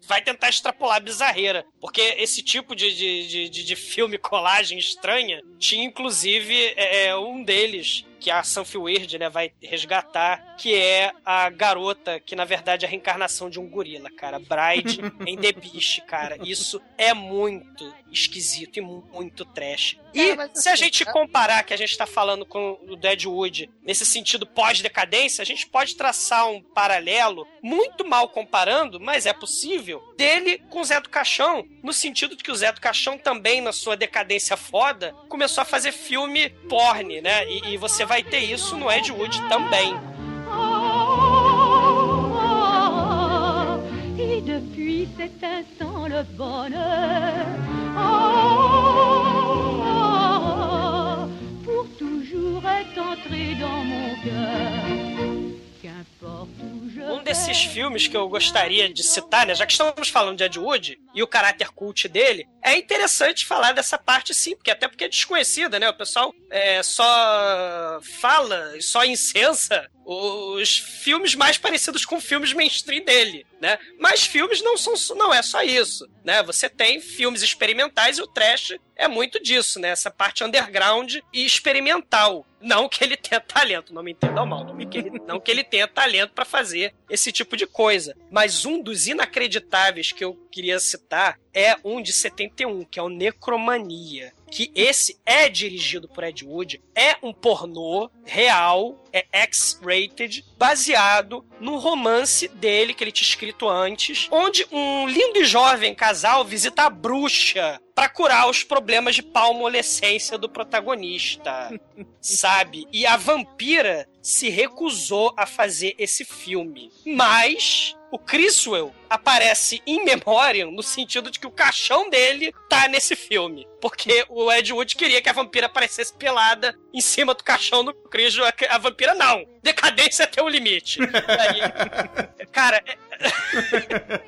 vai tentar extrapolar a bizarreira. Porque esse tipo de, de, de, de- filme colagem estranha tinha, inclusive, é, é, um deles que a Sanfi Weird, né, vai resgatar, que é a garota que, na verdade, é a reencarnação de um gorila, cara. Bride em The Beast, cara. Isso é muito esquisito e mu- muito trash. E Cara, se a assim, gente comparar que a gente tá falando com o Deadwood nesse sentido pós-decadência, a gente pode traçar um paralelo, muito mal comparando, mas é possível, dele com o Zé do Caixão, no sentido de que o Zé do Caixão também, na sua decadência foda, começou a fazer filme porn, né? E, e você vai ter isso no Ed Wood também. Et depuis cet instant, le bonheur, oh, pour toujours est entré dans mon cœur. Qu'importe où je Um desses filmes que eu gostaria de citar, né? Já que estamos falando de Ed Wood e o caráter cult dele, é interessante falar dessa parte sim, porque até porque é desconhecida, né? O pessoal é, só fala só incensa os filmes mais parecidos com filmes mainstream dele, né? Mas filmes não são não é só isso, né? Você tem filmes experimentais e o trash é muito disso, né? Essa parte underground e experimental. Não que ele tenha talento, não me entendam mal, não, que ele, não que ele tenha talento pra fazer esse tipo de coisa. Mas um dos inacreditáveis que eu queria citar é um de 71, que é o Necromania. Que esse é dirigido por Ed Wood, é um pornô real, é X-rated, baseado num romance dele que ele tinha escrito antes, onde um lindo e jovem casal visita a bruxa pra curar os problemas de palmolescência do protagonista, sabe? E a vampira se recusou a fazer esse filme. Mas o Criswell aparece in memoriam no sentido de que o caixão dele tá nesse filme. Porque o Ed Wood queria que a vampira aparecesse pelada em cima do caixão do Criswell. A vampira não. Decadência tem um limite. Aí, cara, é-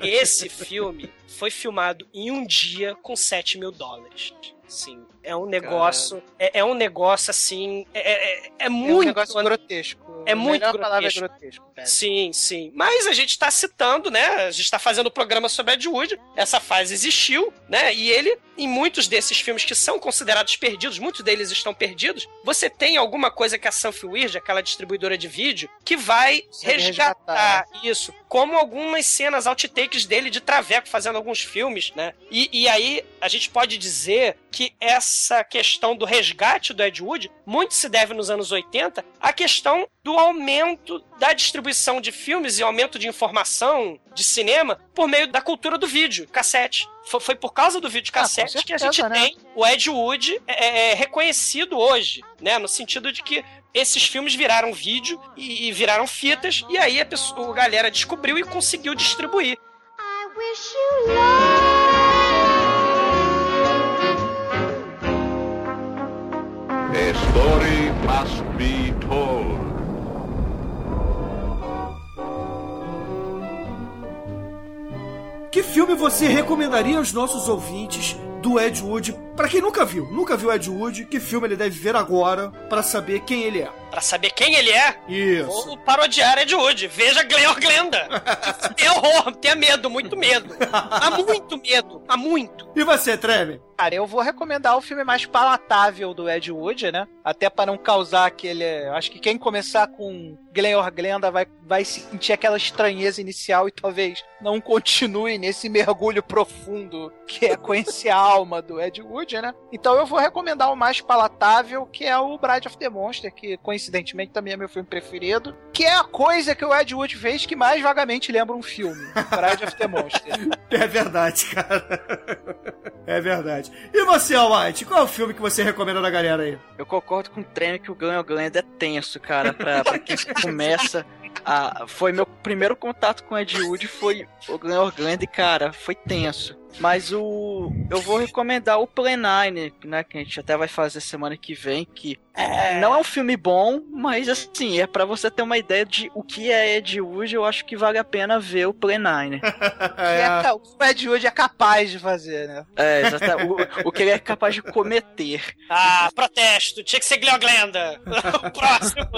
esse filme foi filmado em um dia com 7 mil dólares. Sim, é um negócio. É, é um negócio assim. É, é- é É um muito. negócio grotesco. É muito melhor palavra é grotesco. grotesco, cara. Sim, sim. Mas a gente tá citando, né? A gente tá fazendo o programa sobre Ed Wood. Essa fase existiu, né? E ele, em muitos desses filmes que são considerados perdidos, muitos deles estão perdidos, você tem alguma coisa que a Sanfi Weird, aquela distribuidora de vídeo, que vai Consegue resgatar isso. Como algumas cenas outtakes dele de Traveco fazendo alguns filmes, né? E, e aí a gente pode dizer que essa questão do resgate do Ed Wood muito se deve nos anos 80 à questão do aumento da distribuição de filmes e aumento de informação de cinema por meio da cultura do vídeo, cassete. Foi, foi por causa do vídeo Ah, cassete que a gente certeza, né? tem o Ed Wood é, é, reconhecido hoje, né? No sentido de que esses filmes viraram vídeo e, e viraram fitas, e aí a, pessoa, a galera descobriu e conseguiu distribuir. Que filme você recomendaria aos nossos ouvintes do Ed Wood? Pra quem nunca viu, nunca viu Ed Wood, que filme ele deve ver agora pra saber quem ele é? Pra saber quem ele é, Isso. o parodiar Ed Wood. Veja Glenn Glenda. Tem horror, tenha medo, muito medo. Há muito medo, há muito. E você, Treme? Cara, eu vou recomendar o filme mais palatável do Ed Wood, né? Até pra não causar aquele. Acho que quem começar com Glenn Glenda vai, vai sentir aquela estranheza inicial e talvez não continue nesse mergulho profundo que é conhecer a alma do Ed Wood, né? Então eu vou recomendar o mais palatável, que é o Bride of the Monster, que coincidentemente também é meu filme preferido, que é a coisa que o Ed Wood fez que mais vagamente lembra um filme. Bride of the Monster. É verdade, cara. É verdade. E você, Almighty, qual é o filme que você recomenda da galera aí? Eu concordo com o Treme que o Glenn Glenda é tenso, cara, pra, pra quem começa a... Foi meu primeiro contato com o Ed Wood, foi o Glenn e, cara, foi tenso. Mas o. Eu vou recomendar o Play Nine, né? Que a gente até vai fazer semana que vem, que não é um filme bom, mas assim, é pra você ter uma ideia de o que é Ed Wood, eu acho que vale a pena ver o Play Nine. É, ca- o que o Ed Wood é capaz de fazer, né? É, exatamente. O, o que ele é capaz de cometer. Ah, protesto. Tinha que ser Glenda. o próximo.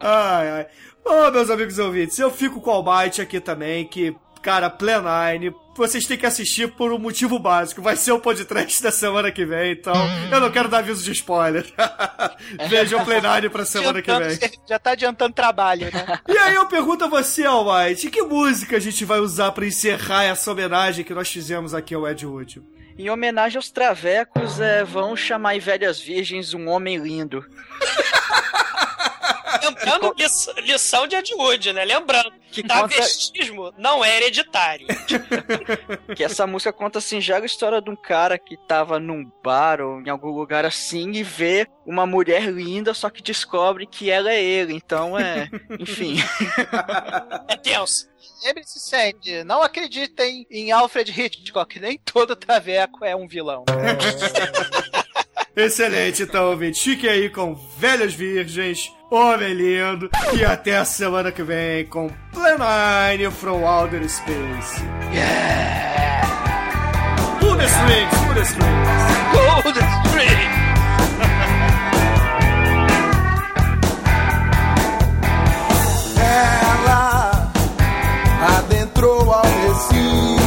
Ai, ai. Ô, meus amigos ouvintes, eu fico com o Almighty aqui também, que, cara, Plenine, vocês têm que assistir por um motivo básico. Vai ser o podcast da semana que vem, então eu não quero dar aviso de spoiler. Vejam o Plenine pra semana que vem. Já tá adiantando trabalho, né? E aí eu pergunto a você, Almighty, que música a gente vai usar pra encerrar essa homenagem que nós fizemos aqui ao Ed Wood? Em homenagem aos travecos, é, vão chamar em Velhas Virgens um homem lindo. Lembrando, lição de Ed Wood, né? Lembrando, Que que conta- travestismo não é hereditário. Que essa música conta assim, já a história de um cara que tava num bar ou em algum lugar assim e vê uma mulher linda, só que descobre que ela é ele. Então é. Enfim. É tenso. Lembre-se sempre, não acreditem em Alfred Hitchcock, nem todo traveco é um vilão. Excelente, então, ouvinte. Fiquem aí com Velhas Virgens, Homem Lindo, e até a semana que vem com Plenine from Outer Space. Yeah! Pull the strings, pull the strings. The! Ela adentrou ao recinto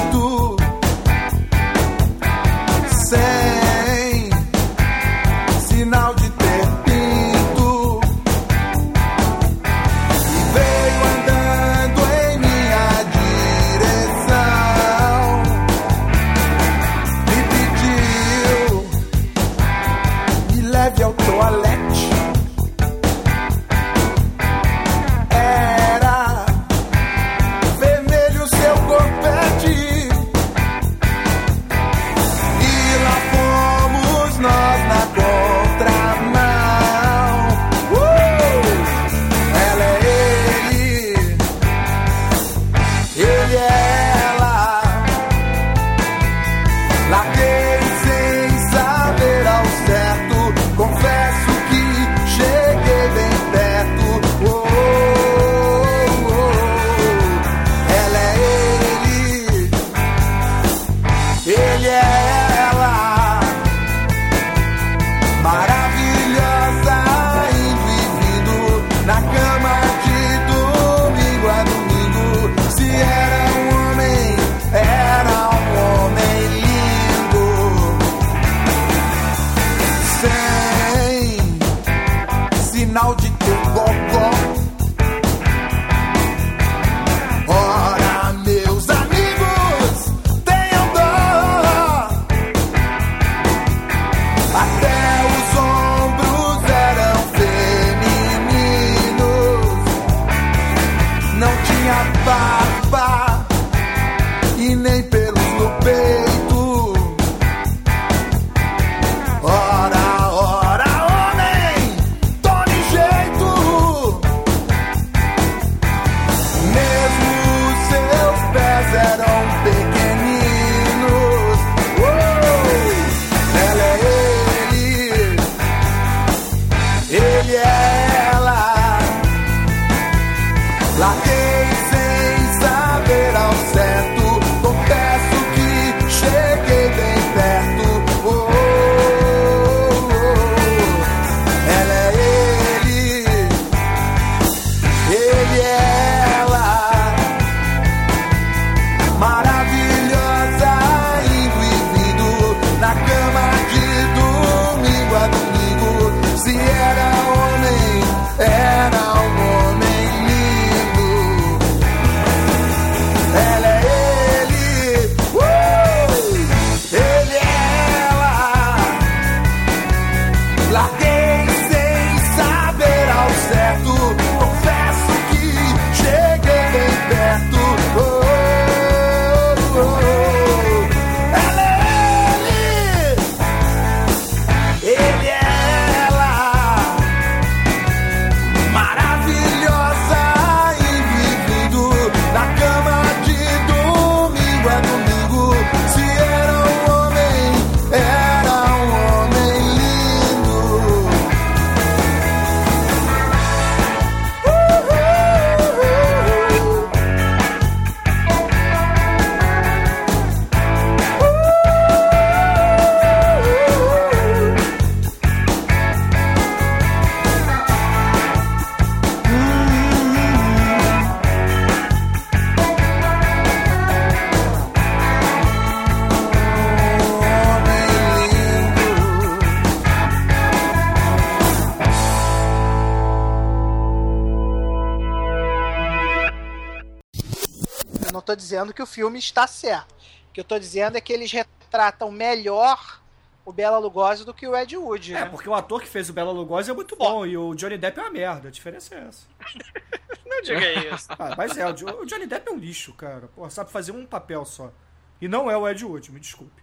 dizendo que o filme está certo. O que eu tô dizendo é que eles retratam melhor o Bela Lugosi do que o Ed Wood. É, né? porque o ator que fez o Bela Lugosi é muito bom e o Johnny Depp é uma merda. A diferença é essa. Não diga isso. Ah, mas é, o Jo- o Johnny Depp é um lixo, cara. Pô, sabe fazer um papel só. E não é o Ed Wood, me desculpe.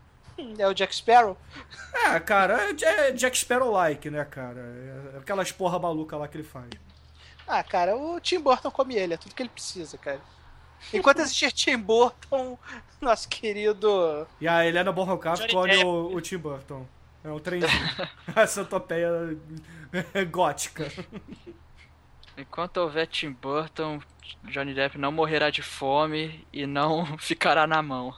É o Jack Sparrow. É, cara, é é Jack Sparrow-like, né, cara? É aquelas porra maluca lá que ele faz. Ah, cara, o Tim Burton come ele, é tudo que ele precisa, cara. Enquanto existir Tim Burton, nosso querido. E a Helena Bonham Carter Depp. o, o Tim Burton. É um trenzinho. a centopeia gótica. Enquanto houver Tim Burton, Johnny Depp não morrerá de fome e não ficará na mão.